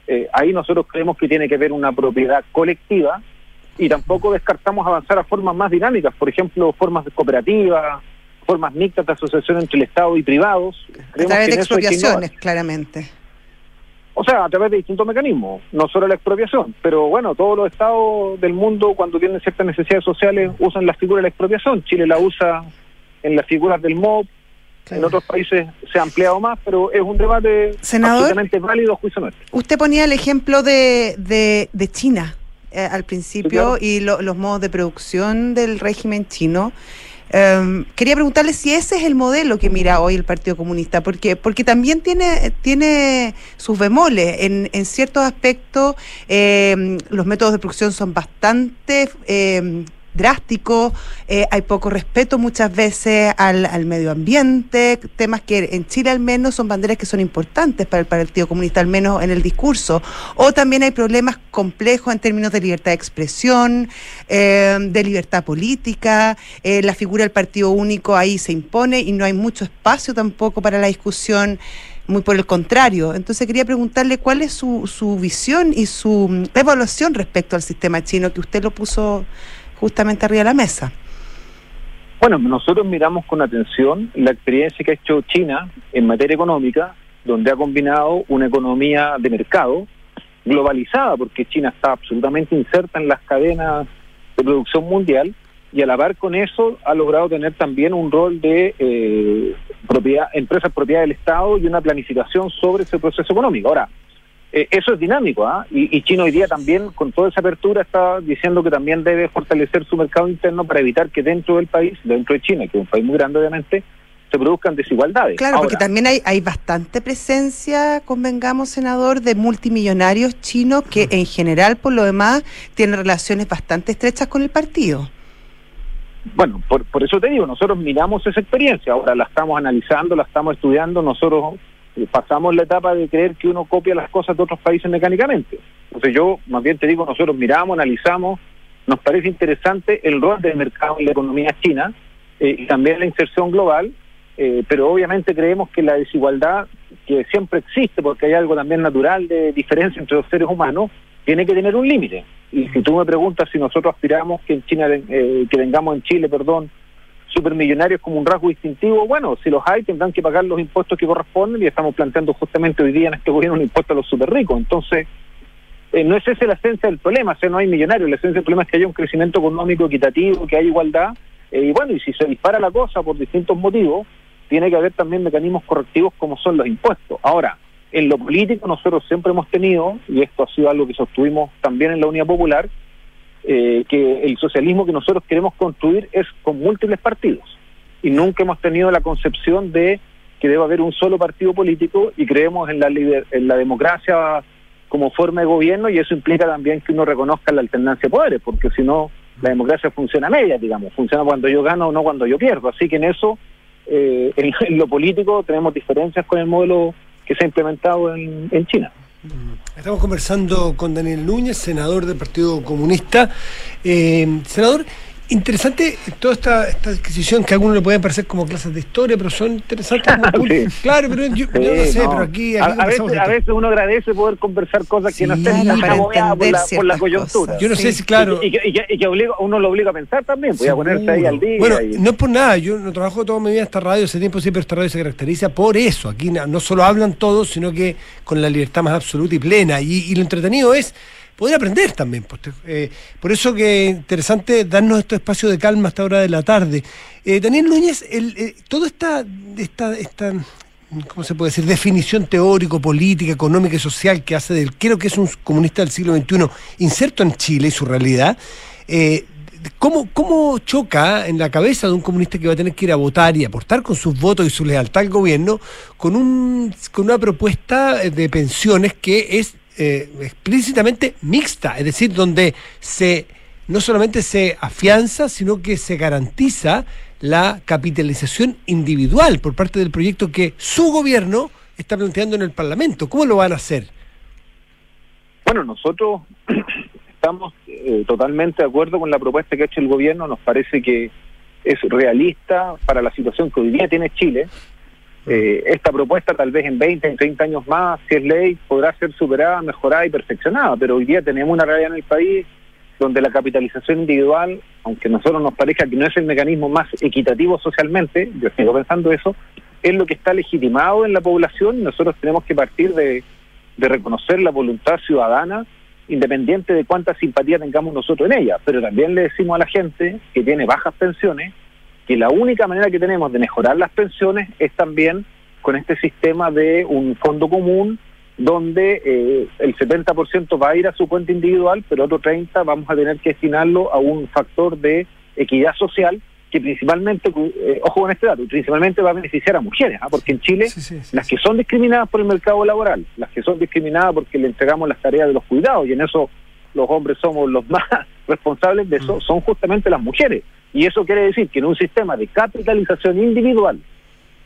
eh, ahí nosotros creemos que tiene que haber una propiedad colectiva y tampoco descartamos avanzar a formas más dinámicas, por ejemplo, formas de cooperativa, formas mixtas de asociación entre el Estado y privados. a través de expropiaciones, claramente. O sea, a través de distintos mecanismos, no solo la expropiación, pero bueno, todos los estados del mundo cuando tienen ciertas necesidades sociales usan la figura de la expropiación. Chile la usa en las figuras del MOB, En otros países se ha ampliado más, pero es un debate Senador, absolutamente válido juicio nuestro. Usted ponía el ejemplo de, de, de China eh, al principio Sí, claro. y lo- los modos de producción del régimen chino. Em, quería preguntarle si ese es el modelo que mira hoy el Partido Comunista, porque, porque también tiene, tiene sus bemoles. En, en ciertos aspectos, em, los métodos de producción son bastante em, drásticos, eh, hay poco respeto muchas veces al, al medio ambiente, temas que en Chile al menos son banderas que son importantes para el Partido Comunista, al menos en el discurso. O también hay problemas complejos en términos de libertad de expresión, eh, de libertad política, eh, la figura del Partido Único ahí se impone y no hay mucho espacio tampoco para la discusión. Muy por el contrario. Entonces quería preguntarle cuál es su, su visión y su mm, evaluación respecto al sistema chino, que usted lo puso justamente arriba de la mesa. Bueno, nosotros miramos con atención la experiencia que ha hecho China en materia económica, donde ha combinado una economía de mercado globalizada, porque China está absolutamente inserta en las cadenas de producción mundial, y a la par con eso ha logrado tener también un rol de eh, propiedad, empresas propiedad del Estado y una planificación sobre ese proceso económico. Ahora, eh, eso es dinámico, ¿ah? y, y China hoy día también, con toda esa apertura, está diciendo que también debe fortalecer su mercado interno para evitar que dentro del país, dentro de China, que es un país muy grande obviamente, se produzcan desigualdades. Claro, porque también hay, hay bastante presencia, convengamos, senador, de multimillonarios chinos que en general, por lo demás, tienen relaciones bastante estrechas con el partido. Bueno, por, por eso te digo, nosotros miramos esa experiencia, ahora la estamos analizando, la estamos estudiando, nosotros pasamos la etapa de creer que uno copia las cosas de otros países mecánicamente. Entonces yo, más bien te digo, nosotros miramos, analizamos, nos parece interesante el rol del mercado en la economía china eh, y también la inserción global, eh, pero obviamente creemos que la desigualdad que siempre existe, porque hay algo también natural de diferencia entre los seres humanos, tiene que tener un límite. Y si tú me preguntas si nosotros aspiramos que en China, eh, que tengamos en Chile, perdón, supermillonarios como un rasgo distintivo, bueno, si los hay tendrán que pagar los impuestos que corresponden y estamos planteando justamente hoy día en este gobierno un impuesto a los superricos. Entonces, eh, no es esa la esencia del problema, o sea, no hay millonarios, la esencia del problema es que haya un crecimiento económico equitativo, que haya igualdad, eh, y bueno, y si se dispara la cosa por distintos motivos, tiene que haber también mecanismos correctivos como son los impuestos. Ahora, en lo político nosotros siempre hemos tenido, y esto ha sido algo que sostuvimos también en la Unidad Popular, eh, que el socialismo que nosotros queremos construir es con múltiples partidos. Y nunca hemos tenido la concepción de que debe haber un solo partido político y creemos en la, liber- en la democracia como forma de gobierno y eso implica también que uno reconozca la alternancia de poderes, porque si no, la democracia funciona a media, digamos, funciona cuando yo gano o no cuando yo pierdo. Así que en eso, eh, en, lo político, tenemos diferencias con el modelo que se ha implementado en, en China. Estamos conversando con Daniel Núñez, senador del Partido Comunista. Eh, senador, interesante toda esta, esta adquisición que a algunos le pueden parecer como clases de historia, pero son interesantes como Sí. Claro, pero yo, yo no sé, no. pero aquí, a, aquí a veces, a veces uno agradece poder conversar cosas que no Sí, estén tan por la, por la coyuntura. cosas. Yo no sé si, claro. Y, que, y que- y que obliga- uno lo obliga a pensar también, voy a ponerse ahí al día. Bueno, y- no es por nada, yo no trabajo toda mi vida en esta radio, hace tiempo sí, pero esta radio se caracteriza por eso. Aquí na- no solo hablan todos, sino que con la libertad más absoluta y plena. Y, y lo entretenido es poder aprender también. pues, eh, por eso que es interesante darnos estos espacios de calma hasta hora de la tarde. Eh, Daniel Núñez, el, eh, toda esta, esta, esta, ¿cómo se puede decir?, definición teórico, política, económica y social que hace del, creo que es un comunista del siglo XXI, inserto en Chile y su realidad, ¿Cómo, ¿Cómo choca en la cabeza de un comunista que va a tener que ir a votar y aportar con sus votos y su lealtad al gobierno con, un, con una propuesta de pensiones que es eh, explícitamente mixta? Es decir, donde se no solamente se afianza, sino que se garantiza la capitalización individual por parte del proyecto que su gobierno está planteando en el Parlamento. ¿Cómo lo van a hacer? Bueno, nosotros estamos eh, totalmente de acuerdo con la propuesta que ha hecho el gobierno. Nos parece que es realista para la situación que hoy día tiene Chile. Eh, esta propuesta tal vez en 20, en 30 años más, si es ley, podrá ser superada, mejorada y perfeccionada, pero hoy día tenemos una realidad en el país donde la capitalización individual, aunque a nosotros nos parezca que no es el mecanismo más equitativo socialmente, yo sigo pensando eso, es lo que está legitimado en la población. Y nosotros tenemos que partir de, de reconocer la voluntad ciudadana independiente de cuánta simpatía tengamos nosotros en ella, pero también le decimos a la gente que tiene bajas pensiones que la única manera que tenemos de mejorar las pensiones es también con este sistema de un fondo común donde eh, el 70% va a ir a su cuenta individual, pero otro 30% vamos a tener que destinarlo a un factor de equidad social que principalmente, eh, ojo con este dato, principalmente va a beneficiar a mujeres, ¿ah? porque en Chile Sí, sí, sí, las que son discriminadas por el mercado laboral, las que son discriminadas porque le entregamos las tareas de los cuidados y en eso los hombres somos los más responsables de eso, Mm. son justamente las mujeres. Y eso quiere decir que en un sistema de capitalización individual,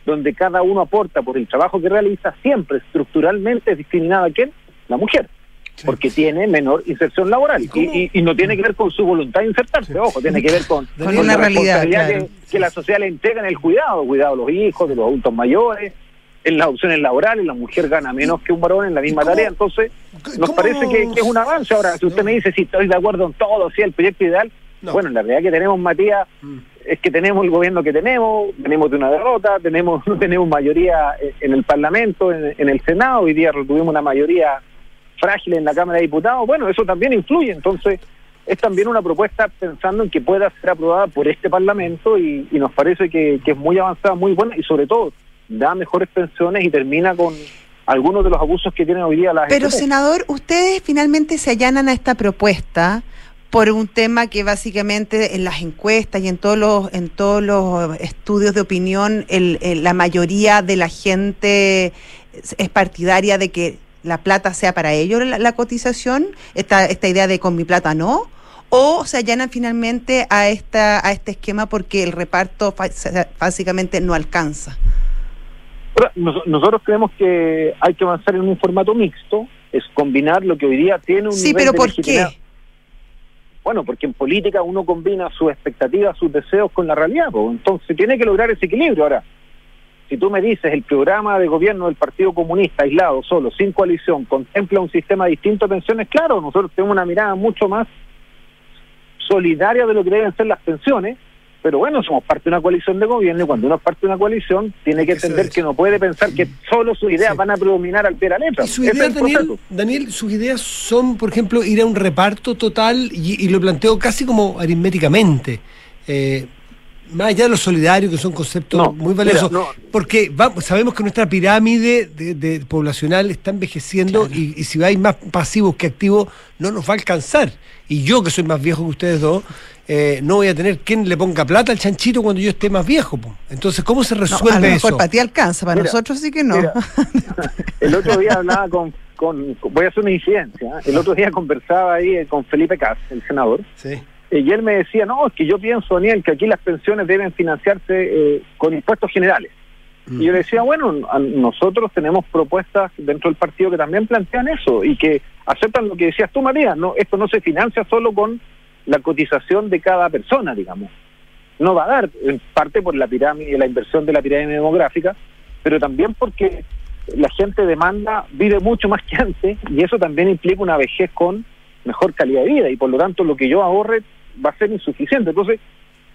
donde cada uno aporta por el trabajo que realiza, siempre estructuralmente es discriminada quién? La mujer. Sí. Porque tiene menor inserción laboral ¿Y no tiene que ver con su voluntad de insertarse, Sí. ojo, tiene que ver con, Con con una la realidad, claro. que, que la sociedad le entrega en el cuidado, cuidado de los hijos, de los adultos mayores, en las opciones laborales, la mujer gana menos que un varón en la misma ¿Y cómo- tarea, entonces nos ¿Cómo- parece que, que es un avance. Ahora, si usted me dice si estoy de acuerdo en todo, si el proyecto ideal, No. bueno, la realidad que tenemos, Matías, Mm. es que tenemos el gobierno que tenemos, venimos de una derrota, tenemos no tenemos mayoría en el Parlamento, en, en el Senado, hoy día tuvimos una mayoría frágil en la Cámara de Diputados, bueno, eso también influye, entonces es también una propuesta pensando en que pueda ser aprobada por este Parlamento y, y nos parece que, que es muy avanzada, muy buena y sobre todo da mejores pensiones y termina con algunos de los abusos que tienen hoy día las Pero, senador, ustedes finalmente se allanan a esta propuesta por un tema que básicamente en las encuestas y en todos los en todos los estudios de opinión el- el- la mayoría de la gente es partidaria de que la plata sea para ellos la, la cotización esta esta idea de con mi plata no o se allanan finalmente a esta a este esquema porque el reparto básicamente no alcanza. Nosotros creemos que hay que avanzar en un formato mixto, es combinar lo que hoy día tiene un sí nivel pero de por qué Bueno, porque en política uno combina sus expectativas, sus deseos con la realidad, entonces tiene que lograr ese equilibrio. Ahora, si tú me dices el programa de gobierno del Partido Comunista aislado, solo, sin coalición, contempla un sistema distinto de pensiones, claro, nosotros tenemos una mirada mucho más solidaria de lo que deben ser las pensiones, pero bueno, somos parte de una coalición de gobierno y cuando uno es parte de una coalición tiene que entender es. que no puede pensar que solo sus ideas Sí. van a predominar al pie de la letra. Y su idea, es Daniel. Daniel, sus ideas son, por ejemplo, ir a un reparto total y, y lo planteo casi como aritméticamente. Eh, más allá de lo solidario, que son conceptos No, muy valiosos, mira, no. porque vamos, sabemos que nuestra pirámide de, de poblacional está envejeciendo y, y si hay más pasivos que activos, no nos va a alcanzar. Y yo, que soy más viejo que ustedes dos, eh, no voy a tener quien le ponga plata al chanchito cuando yo esté más viejo. po. Entonces, ¿cómo se No, a resuelve lo mejor eso? para ti alcanza para Mira, nosotros sí que no Mira, el otro día hablaba con, con, con- voy a hacer una incidencia, ¿eh? el otro día conversaba ahí eh, con Felipe Cas, el senador, Sí. y él me decía, no, es que yo pienso, Daniel, que aquí las pensiones deben financiarse eh, con impuestos generales. Y yo le decía, bueno, a- nosotros tenemos propuestas dentro del partido que también plantean eso y que aceptan lo que decías tú, María, no, esto no se financia solo con la cotización de cada persona, digamos. No va a dar, en parte por la pirámide, la inversión de la pirámide demográfica, pero también porque la gente demanda, vive mucho más que antes y eso también implica una vejez con mejor calidad de vida y por lo tanto lo que yo ahorre va a ser insuficiente. Entonces,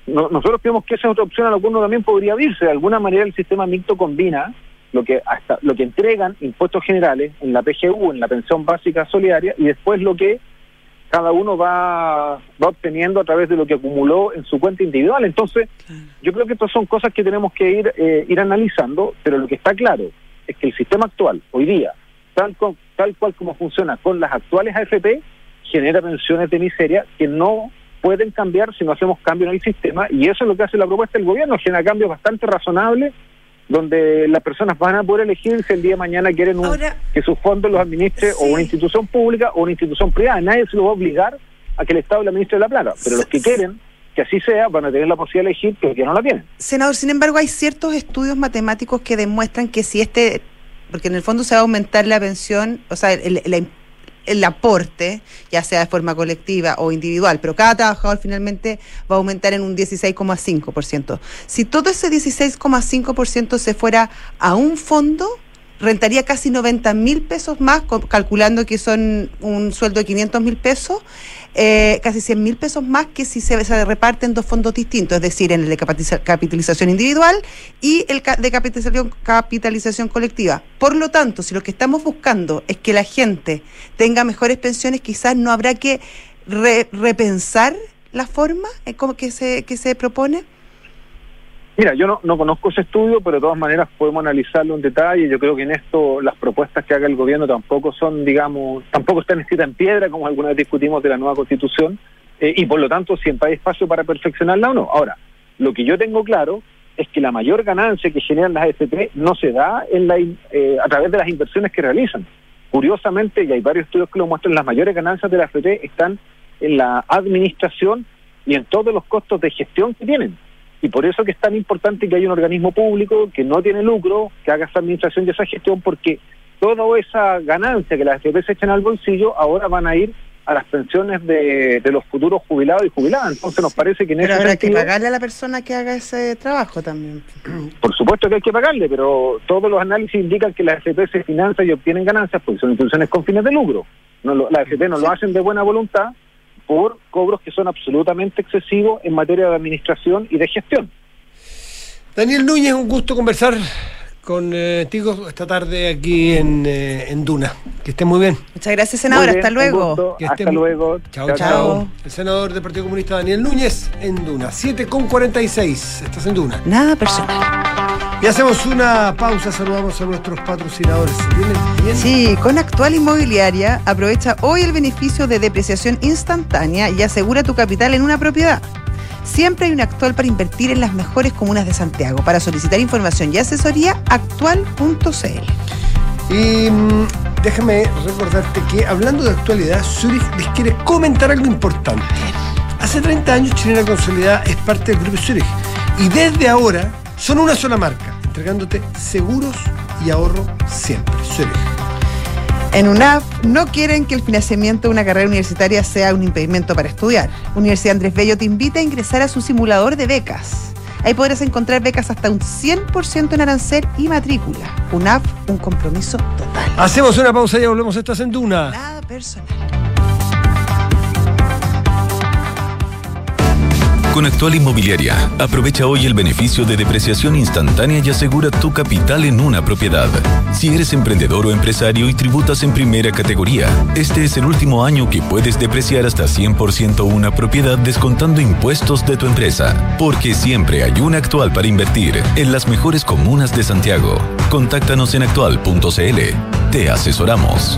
no- nosotros creemos que esa es otra opción a la que uno también podría abrirse. De alguna manera el sistema mixto combina lo que hasta lo que entregan impuestos generales en la PGU, en la pensión básica solidaria, y después lo que cada uno va, va obteniendo a través de lo que acumuló en su cuenta individual. Entonces, yo creo que estas son cosas que tenemos que ir, eh, ir analizando, pero lo que está claro es que el sistema actual, hoy día, tal, co- tal cual como funciona con las actuales AFP, genera pensiones de miseria que no pueden cambiar si no hacemos cambio en el sistema y eso es lo que hace la propuesta del gobierno, genera cambios bastante razonables donde las personas van a poder elegir si el día de mañana quieren un- Ahora- que sus fondos los administre o una institución pública o una institución privada. Nadie se los va a obligar a que el Estado le administre la plata, pero los que quieren que así sea van a tener la posibilidad de elegir que los que no la tienen. Senador, sin embargo, hay ciertos estudios matemáticos que demuestran que si este, porque en el fondo se va a aumentar la pensión, o sea, el, el- el aporte, ya sea de forma colectiva o individual, pero cada trabajador finalmente va a aumentar en un 16,5%. Si todo ese 16,5% se fuera a un fondo, rentaría casi 90 mil pesos más, calculando que son un sueldo de 500 mil pesos, eh, casi 100 mil pesos más que si se, se reparten dos fondos distintos, es decir, en el de capitaliza- capitalización individual y el de capitalización, colectiva. Por lo tanto, si lo que estamos buscando es que la gente tenga mejores pensiones, quizás no habrá que re- repensar la forma en cómo que se, que se propone. Mira, yo no, no conozco ese estudio, pero de todas maneras podemos analizarlo en detalle. Yo creo que en esto las propuestas que haga el gobierno tampoco son, digamos, tampoco están escritas en piedra, como alguna vez discutimos de la nueva constitución, eh, y por lo tanto siempre hay espacio para perfeccionarla o no. Ahora, lo que yo tengo claro es que la mayor ganancia que generan las AFP no se da en la, eh, a través de las inversiones que realizan. Curiosamente, y hay varios estudios que lo muestran, las mayores ganancias de la AFP están en la administración y en todos los costos de gestión que tienen. Y por eso que es tan importante que haya un organismo público que no tiene lucro, que haga esa administración y esa gestión, porque toda esa ganancia que las AFP se echan al bolsillo ahora van a ir a las pensiones de, de los futuros jubilados y jubiladas. Entonces nos parece que en Pero ese habrá que sentido, pagarle a la persona que haga ese trabajo también. por supuesto que hay que pagarle, pero todos los análisis indican que las AFP se financian y obtienen ganancias porque son instituciones con fines de lucro. No las AFP no lo hacen de buena voluntad por cobros que son absolutamente excesivos en materia de administración y de gestión. Daniel Núñez, un gusto conversar contigo esta tarde aquí en, eh, en Duna. Que esté muy bien. Muchas gracias, bien, Hasta luego. Hasta luego. Chao, chao. El senador del Partido Comunista Daniel Núñez en Duna. 7 con 46. Estás en Duna. Nada personal. Y hacemos una pausa. Saludamos a nuestros patrocinadores. Sí, con Actual Inmobiliaria aprovecha hoy el beneficio de depreciación instantánea y asegura tu capital en una propiedad. Siempre hay un actual para invertir en las mejores comunas de Santiago. Para solicitar información y asesoría, actual.cl. Y mm, déjame recordarte que hablando de actualidad, Zurich les quiere comentar algo importante. Hace 30 años Chilena Consolidada es parte del Grupo Zurich y desde ahora son una sola marca, entregándote seguros y ahorro siempre. Zurich. En UNAV no quieren que el financiamiento de una carrera universitaria sea un impedimento para estudiar. Universidad Andrés Bello te invita a ingresar a su simulador de becas. Ahí podrás encontrar becas hasta un 100% en arancel y matrícula. UNAV, un compromiso total. Hacemos una pausa y volvemos. Estás en Duna. Nada personal. Con Actual Inmobiliaria, aprovecha hoy el beneficio de depreciación instantánea y asegura tu capital en una propiedad. Si eres emprendedor o empresario y tributas en primera categoría, este es el último año que puedes depreciar hasta 100% una propiedad descontando impuestos de tu empresa. Porque siempre hay una actual para invertir en las mejores comunas de Santiago. Contáctanos en actual.cl. Te asesoramos.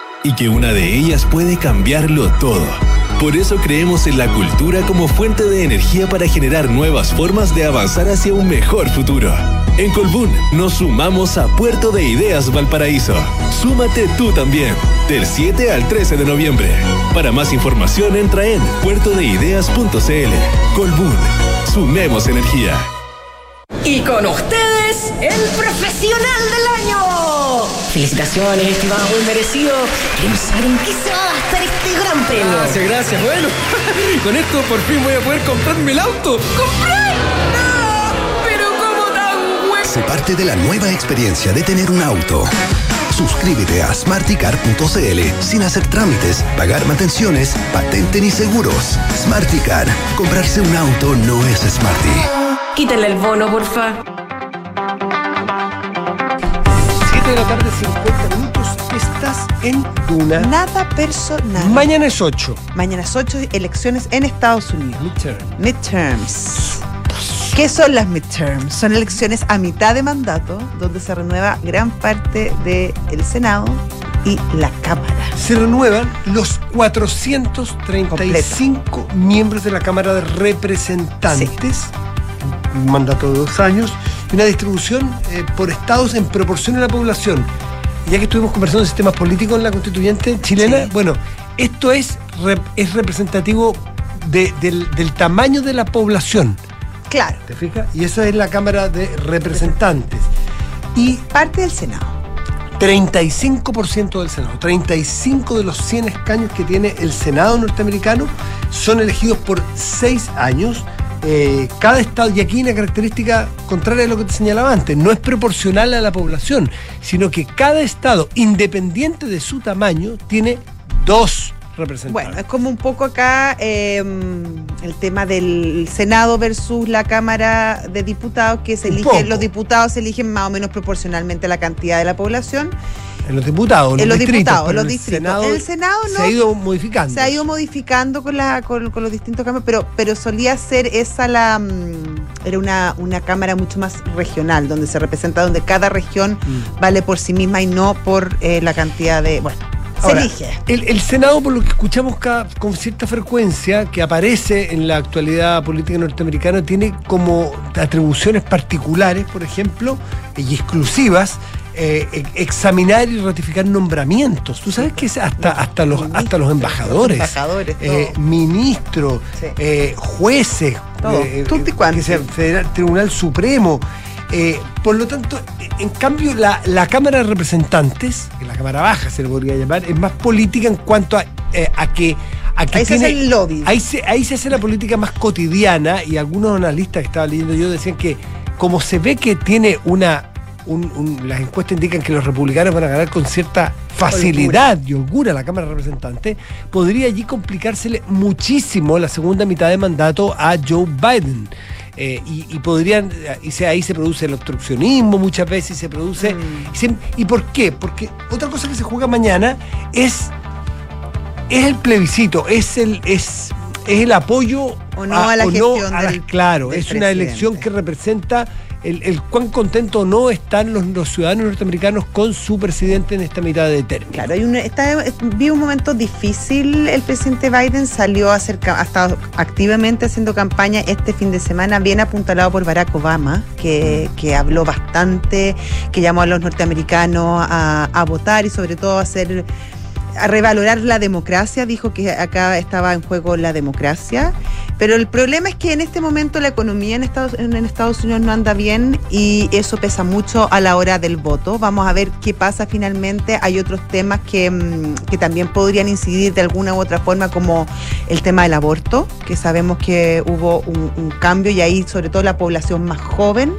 y que una de ellas puede cambiarlo todo. Por eso creemos en la cultura como fuente de energía para generar nuevas formas de avanzar hacia un mejor futuro. En Colbún nos sumamos a Puerto de Ideas Valparaíso. Súmate tú también, del 7 al 13 de noviembre. Para más información entra en puertodeideas.cl. Colbún, sumemos energía. Y con ustedes el profesional del año. Felicitaciones, estimado, muy merecido. Queremos saber en qué se va a gastar este gran premio. Gracias, gracias. Bueno, con esto por fin voy a poder comprarme el auto. ¡Comprar! ¡No! Pero ¿cómo tan bueno? Sé parte de la nueva experiencia de tener un auto. Suscríbete a smarticar.cl sin hacer trámites, pagar mantenciones, patente ni seguros. Smarticar. Comprarse un auto no es smarty. Quítale el bono, porfa. 7 de la tarde, 50 minutos. Estás en Duna. Nada personal. Mañana es 8. Mañana es 8 elecciones en Estados Unidos. Midterm. Midterms. ¿Qué son las midterms? Son elecciones a mitad de mandato, donde se renueva gran parte del Senado y la Cámara. Se renuevan los 435 miembros de la Cámara de Representantes. Un mandato de dos años y una distribución eh, por estados en proporción a la población. Ya que estuvimos conversando de sistemas políticos en la constituyente chilena, bueno, esto es, es representativo de- del, del tamaño de la población. Claro. ¿Te fijas? Y esa es la Cámara de Representantes. Y parte del Senado. 35% del Senado. 35 de los 100 escaños que tiene el Senado norteamericano son elegidos por 6 años. Eh, cada estado, y aquí una característica contraria a lo que te señalaba antes, no es proporcional a la población, sino que cada estado, independiente de su tamaño, tiene dos Bueno, es como un poco acá eh, el tema del Senado versus la Cámara de Diputados, que se Un eligen, poco. los diputados se eligen más o menos proporcionalmente a la cantidad de la población. en los diputados, en los distritos, diputados, pero los distritos. Senado En el Senado no. se ha ido modificando. Se ha ido modificando con, la, con, con los distintos cambios, pero, pero solía ser esa la. mm, Era una, una cámara mucho más regional, donde se representa, donde cada región Mm. vale por sí misma y no por eh, la cantidad de. Bueno, Ahora, se elige. El, el Senado, por lo que escuchamos con cierta frecuencia, que aparece en la actualidad política norteamericana, tiene como atribuciones particulares, por ejemplo, y exclusivas, eh, examinar y ratificar nombramientos. Tú sabes que es hasta, hasta, los, hasta los embajadores, Embajadores, eh, ministros, Sí. eh, jueces, Todo, que sea Federal- Tribunal Supremo. Eh, por lo tanto, en cambio, la, la Cámara de Representantes, que la Cámara Baja se le podría llamar, es más política en cuanto a, eh, a que. Ahí se hace el lobby. Ahí se, ahí se hace la política más cotidiana y algunos analistas que estaba leyendo yo decían que, como se ve que tiene una. un- un- las encuestas indican que los republicanos van a ganar con cierta facilidad y holgura la Cámara de Representantes, podría allí complicársele muchísimo la segunda mitad de mandato a Joe Biden. Eh, y, y podrían, y se- ahí se produce el obstruccionismo muchas veces, y se produce. y, se- ¿Y por qué? Porque otra cosa que se juega mañana es, es el plebiscito, es el, es, es el apoyo O no a la gestión a la- del- claro, del es una elección que representa el, el cuán contento o no están los, los ciudadanos norteamericanos con su presidente en esta mitad de término. Claro, hay un, está, vi un momento difícil. El presidente Biden salió a hacer, ha estado activamente haciendo campaña este fin de semana, bien apuntalado por Barack Obama, que, que habló bastante, que llamó a los norteamericanos a, a votar y sobre todo a hacer a revalorar la democracia, dijo que acá estaba en juego la democracia, pero el problema es que en este momento la economía en Estados, Unidos no anda bien y eso pesa mucho a la hora del voto. Vamos a ver qué pasa finalmente. Hay otros temas que, mm, que también podrían incidir de alguna u otra forma, como el tema del aborto, que sabemos que hubo un cambio y ahí sobre todo la población más joven.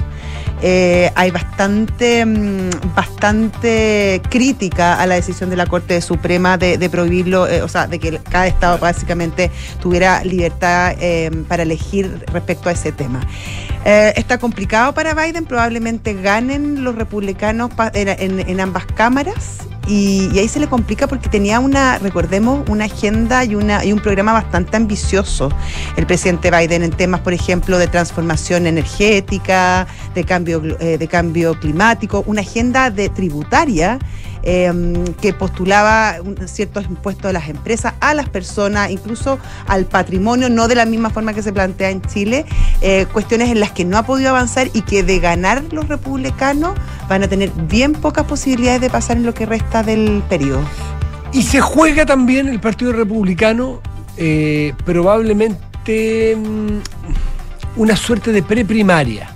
Eh, hay bastante, mm, bastante crítica a la decisión de la Corte Suprema de, de prohibirlo, eh, o sea, de que cada estado básicamente tuviera libertad eh, para elegir respecto a ese tema. Eh, está complicado para Biden, probablemente ganen los republicanos en, en- en ambas cámaras. Y, y ahí se le complica porque tenía una, recordemos, una agenda y, una, y un programa bastante ambicioso. El presidente Biden en temas, por ejemplo, de transformación energética, de cambio, eh, de cambio climático, una agenda de tributaria eh, que postulaba ciertos impuestos a las empresas, a las personas, incluso al patrimonio, no de la misma forma que se plantea en Chile, eh, cuestiones en las que no ha podido avanzar y que de ganar los republicanos van a tener bien pocas posibilidades de pasar en lo que resta del periodo. Y se juega también el Partido Republicano, eh, probablemente mm, una suerte de preprimaria.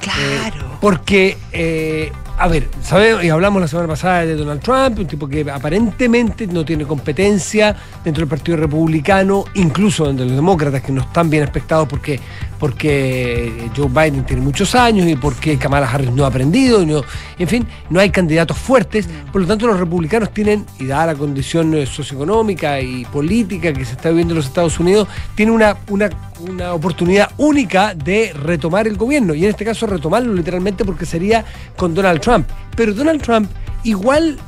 Claro. Porque, eh, a ver, sabemos, y hablamos la semana pasada de Donald Trump, un tipo que aparentemente no tiene competencia dentro del Partido Republicano, incluso entre los demócratas, que no están bien expectados porque, porque Joe Biden tiene muchos años y porque Kamala Harris no ha aprendido, y no, en fin, no hay candidatos fuertes. Por lo tanto, los republicanos tienen, y dada la condición eh, socioeconómica y política que se está viviendo en los Estados Unidos, tienen una, una, una oportunidad única de retomar el gobierno, y en este caso retomarlo literalmente porque sería con Donald Trump. Pero Donald Trump igual,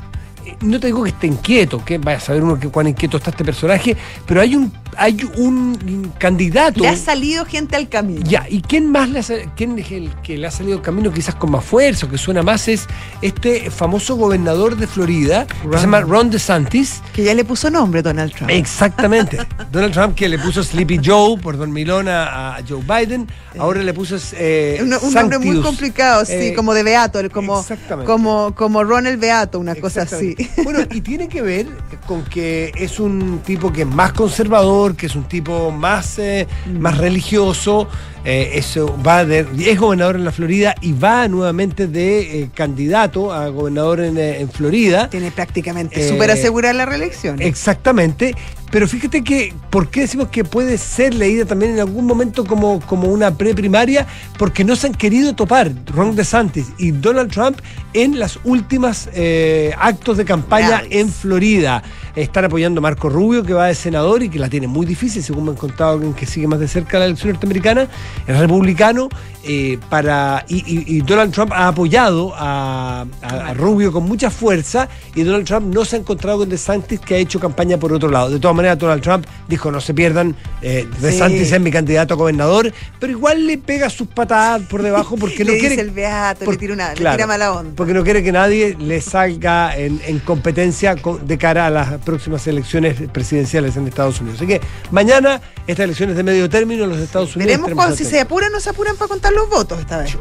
no te digo que esté inquieto, que vaya a saber uno que cuán inquieto está este personaje, pero hay un, hay un candidato. Le ha salido gente al camino. Ya, ¿y quién más le ha, quién es el que le ha salido al camino quizás con más fuerza, o que suena más, es este famoso gobernador de Florida, que se llama Ron DeSantis. Que ya le puso nombre Donald Trump. Exactamente. Donald Trump que le puso Sleepy Joe por Don Milona a Joe Biden, ahora le puso eh, Un, un nombre muy complicado, sí, Eh, como de Beato, como, como, como Ronald Beato, una cosa así. Bueno, y tiene que ver con que es un tipo que es más conservador, que es un tipo más, eh, Mm. más religioso, eh, eso va de- es gobernador en la Florida y va nuevamente de eh, candidato a gobernador en, eh, en Florida. Tiene prácticamente Eh, súper asegurada la reelección. Exactamente. Pero fíjate que, ¿por qué decimos que puede ser leída también en algún momento como, como una preprimaria? Porque no se han querido topar Ron DeSantis y Donald Trump en las últimas eh, actos de campaña en Florida. Están apoyando a Marco Rubio, que va de senador y que la tiene muy difícil, según me han contado alguien que sigue más de cerca la elección norteamericana, es republicano, eh, para, y, y- y Donald Trump ha apoyado a, a- a Rubio con mucha fuerza y Donald Trump no se ha encontrado con DeSantis que ha hecho campaña por otro lado. De todas maneras, Donald Trump dijo no se pierdan, eh, DeSantis Sí. es mi candidato a gobernador, pero igual le pega sus patadas por debajo porque no quiere... dice el Beato, por- le tira, una, le tira mala onda. porque no quiere que nadie le salga en, en competencia de cara a las próximas elecciones presidenciales en Estados Unidos. Así que mañana, estas elecciones de medio término en los Estados Unidos. Veremos cuando, si se apuran o no se apuran para contar los votos esta vez.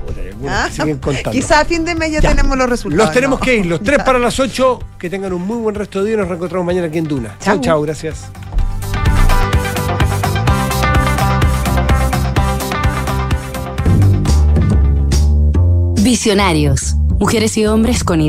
¿Ah? Quizás a fin de mes ya, tenemos los resultados. Los tenemos ¿no? que ir, los tres para las ocho. Que tengan un muy buen resto de día y nos reencontramos mañana aquí en Duna. Chao, Chau. chao, gracias. Visionarios. Mujeres y hombres con ideas.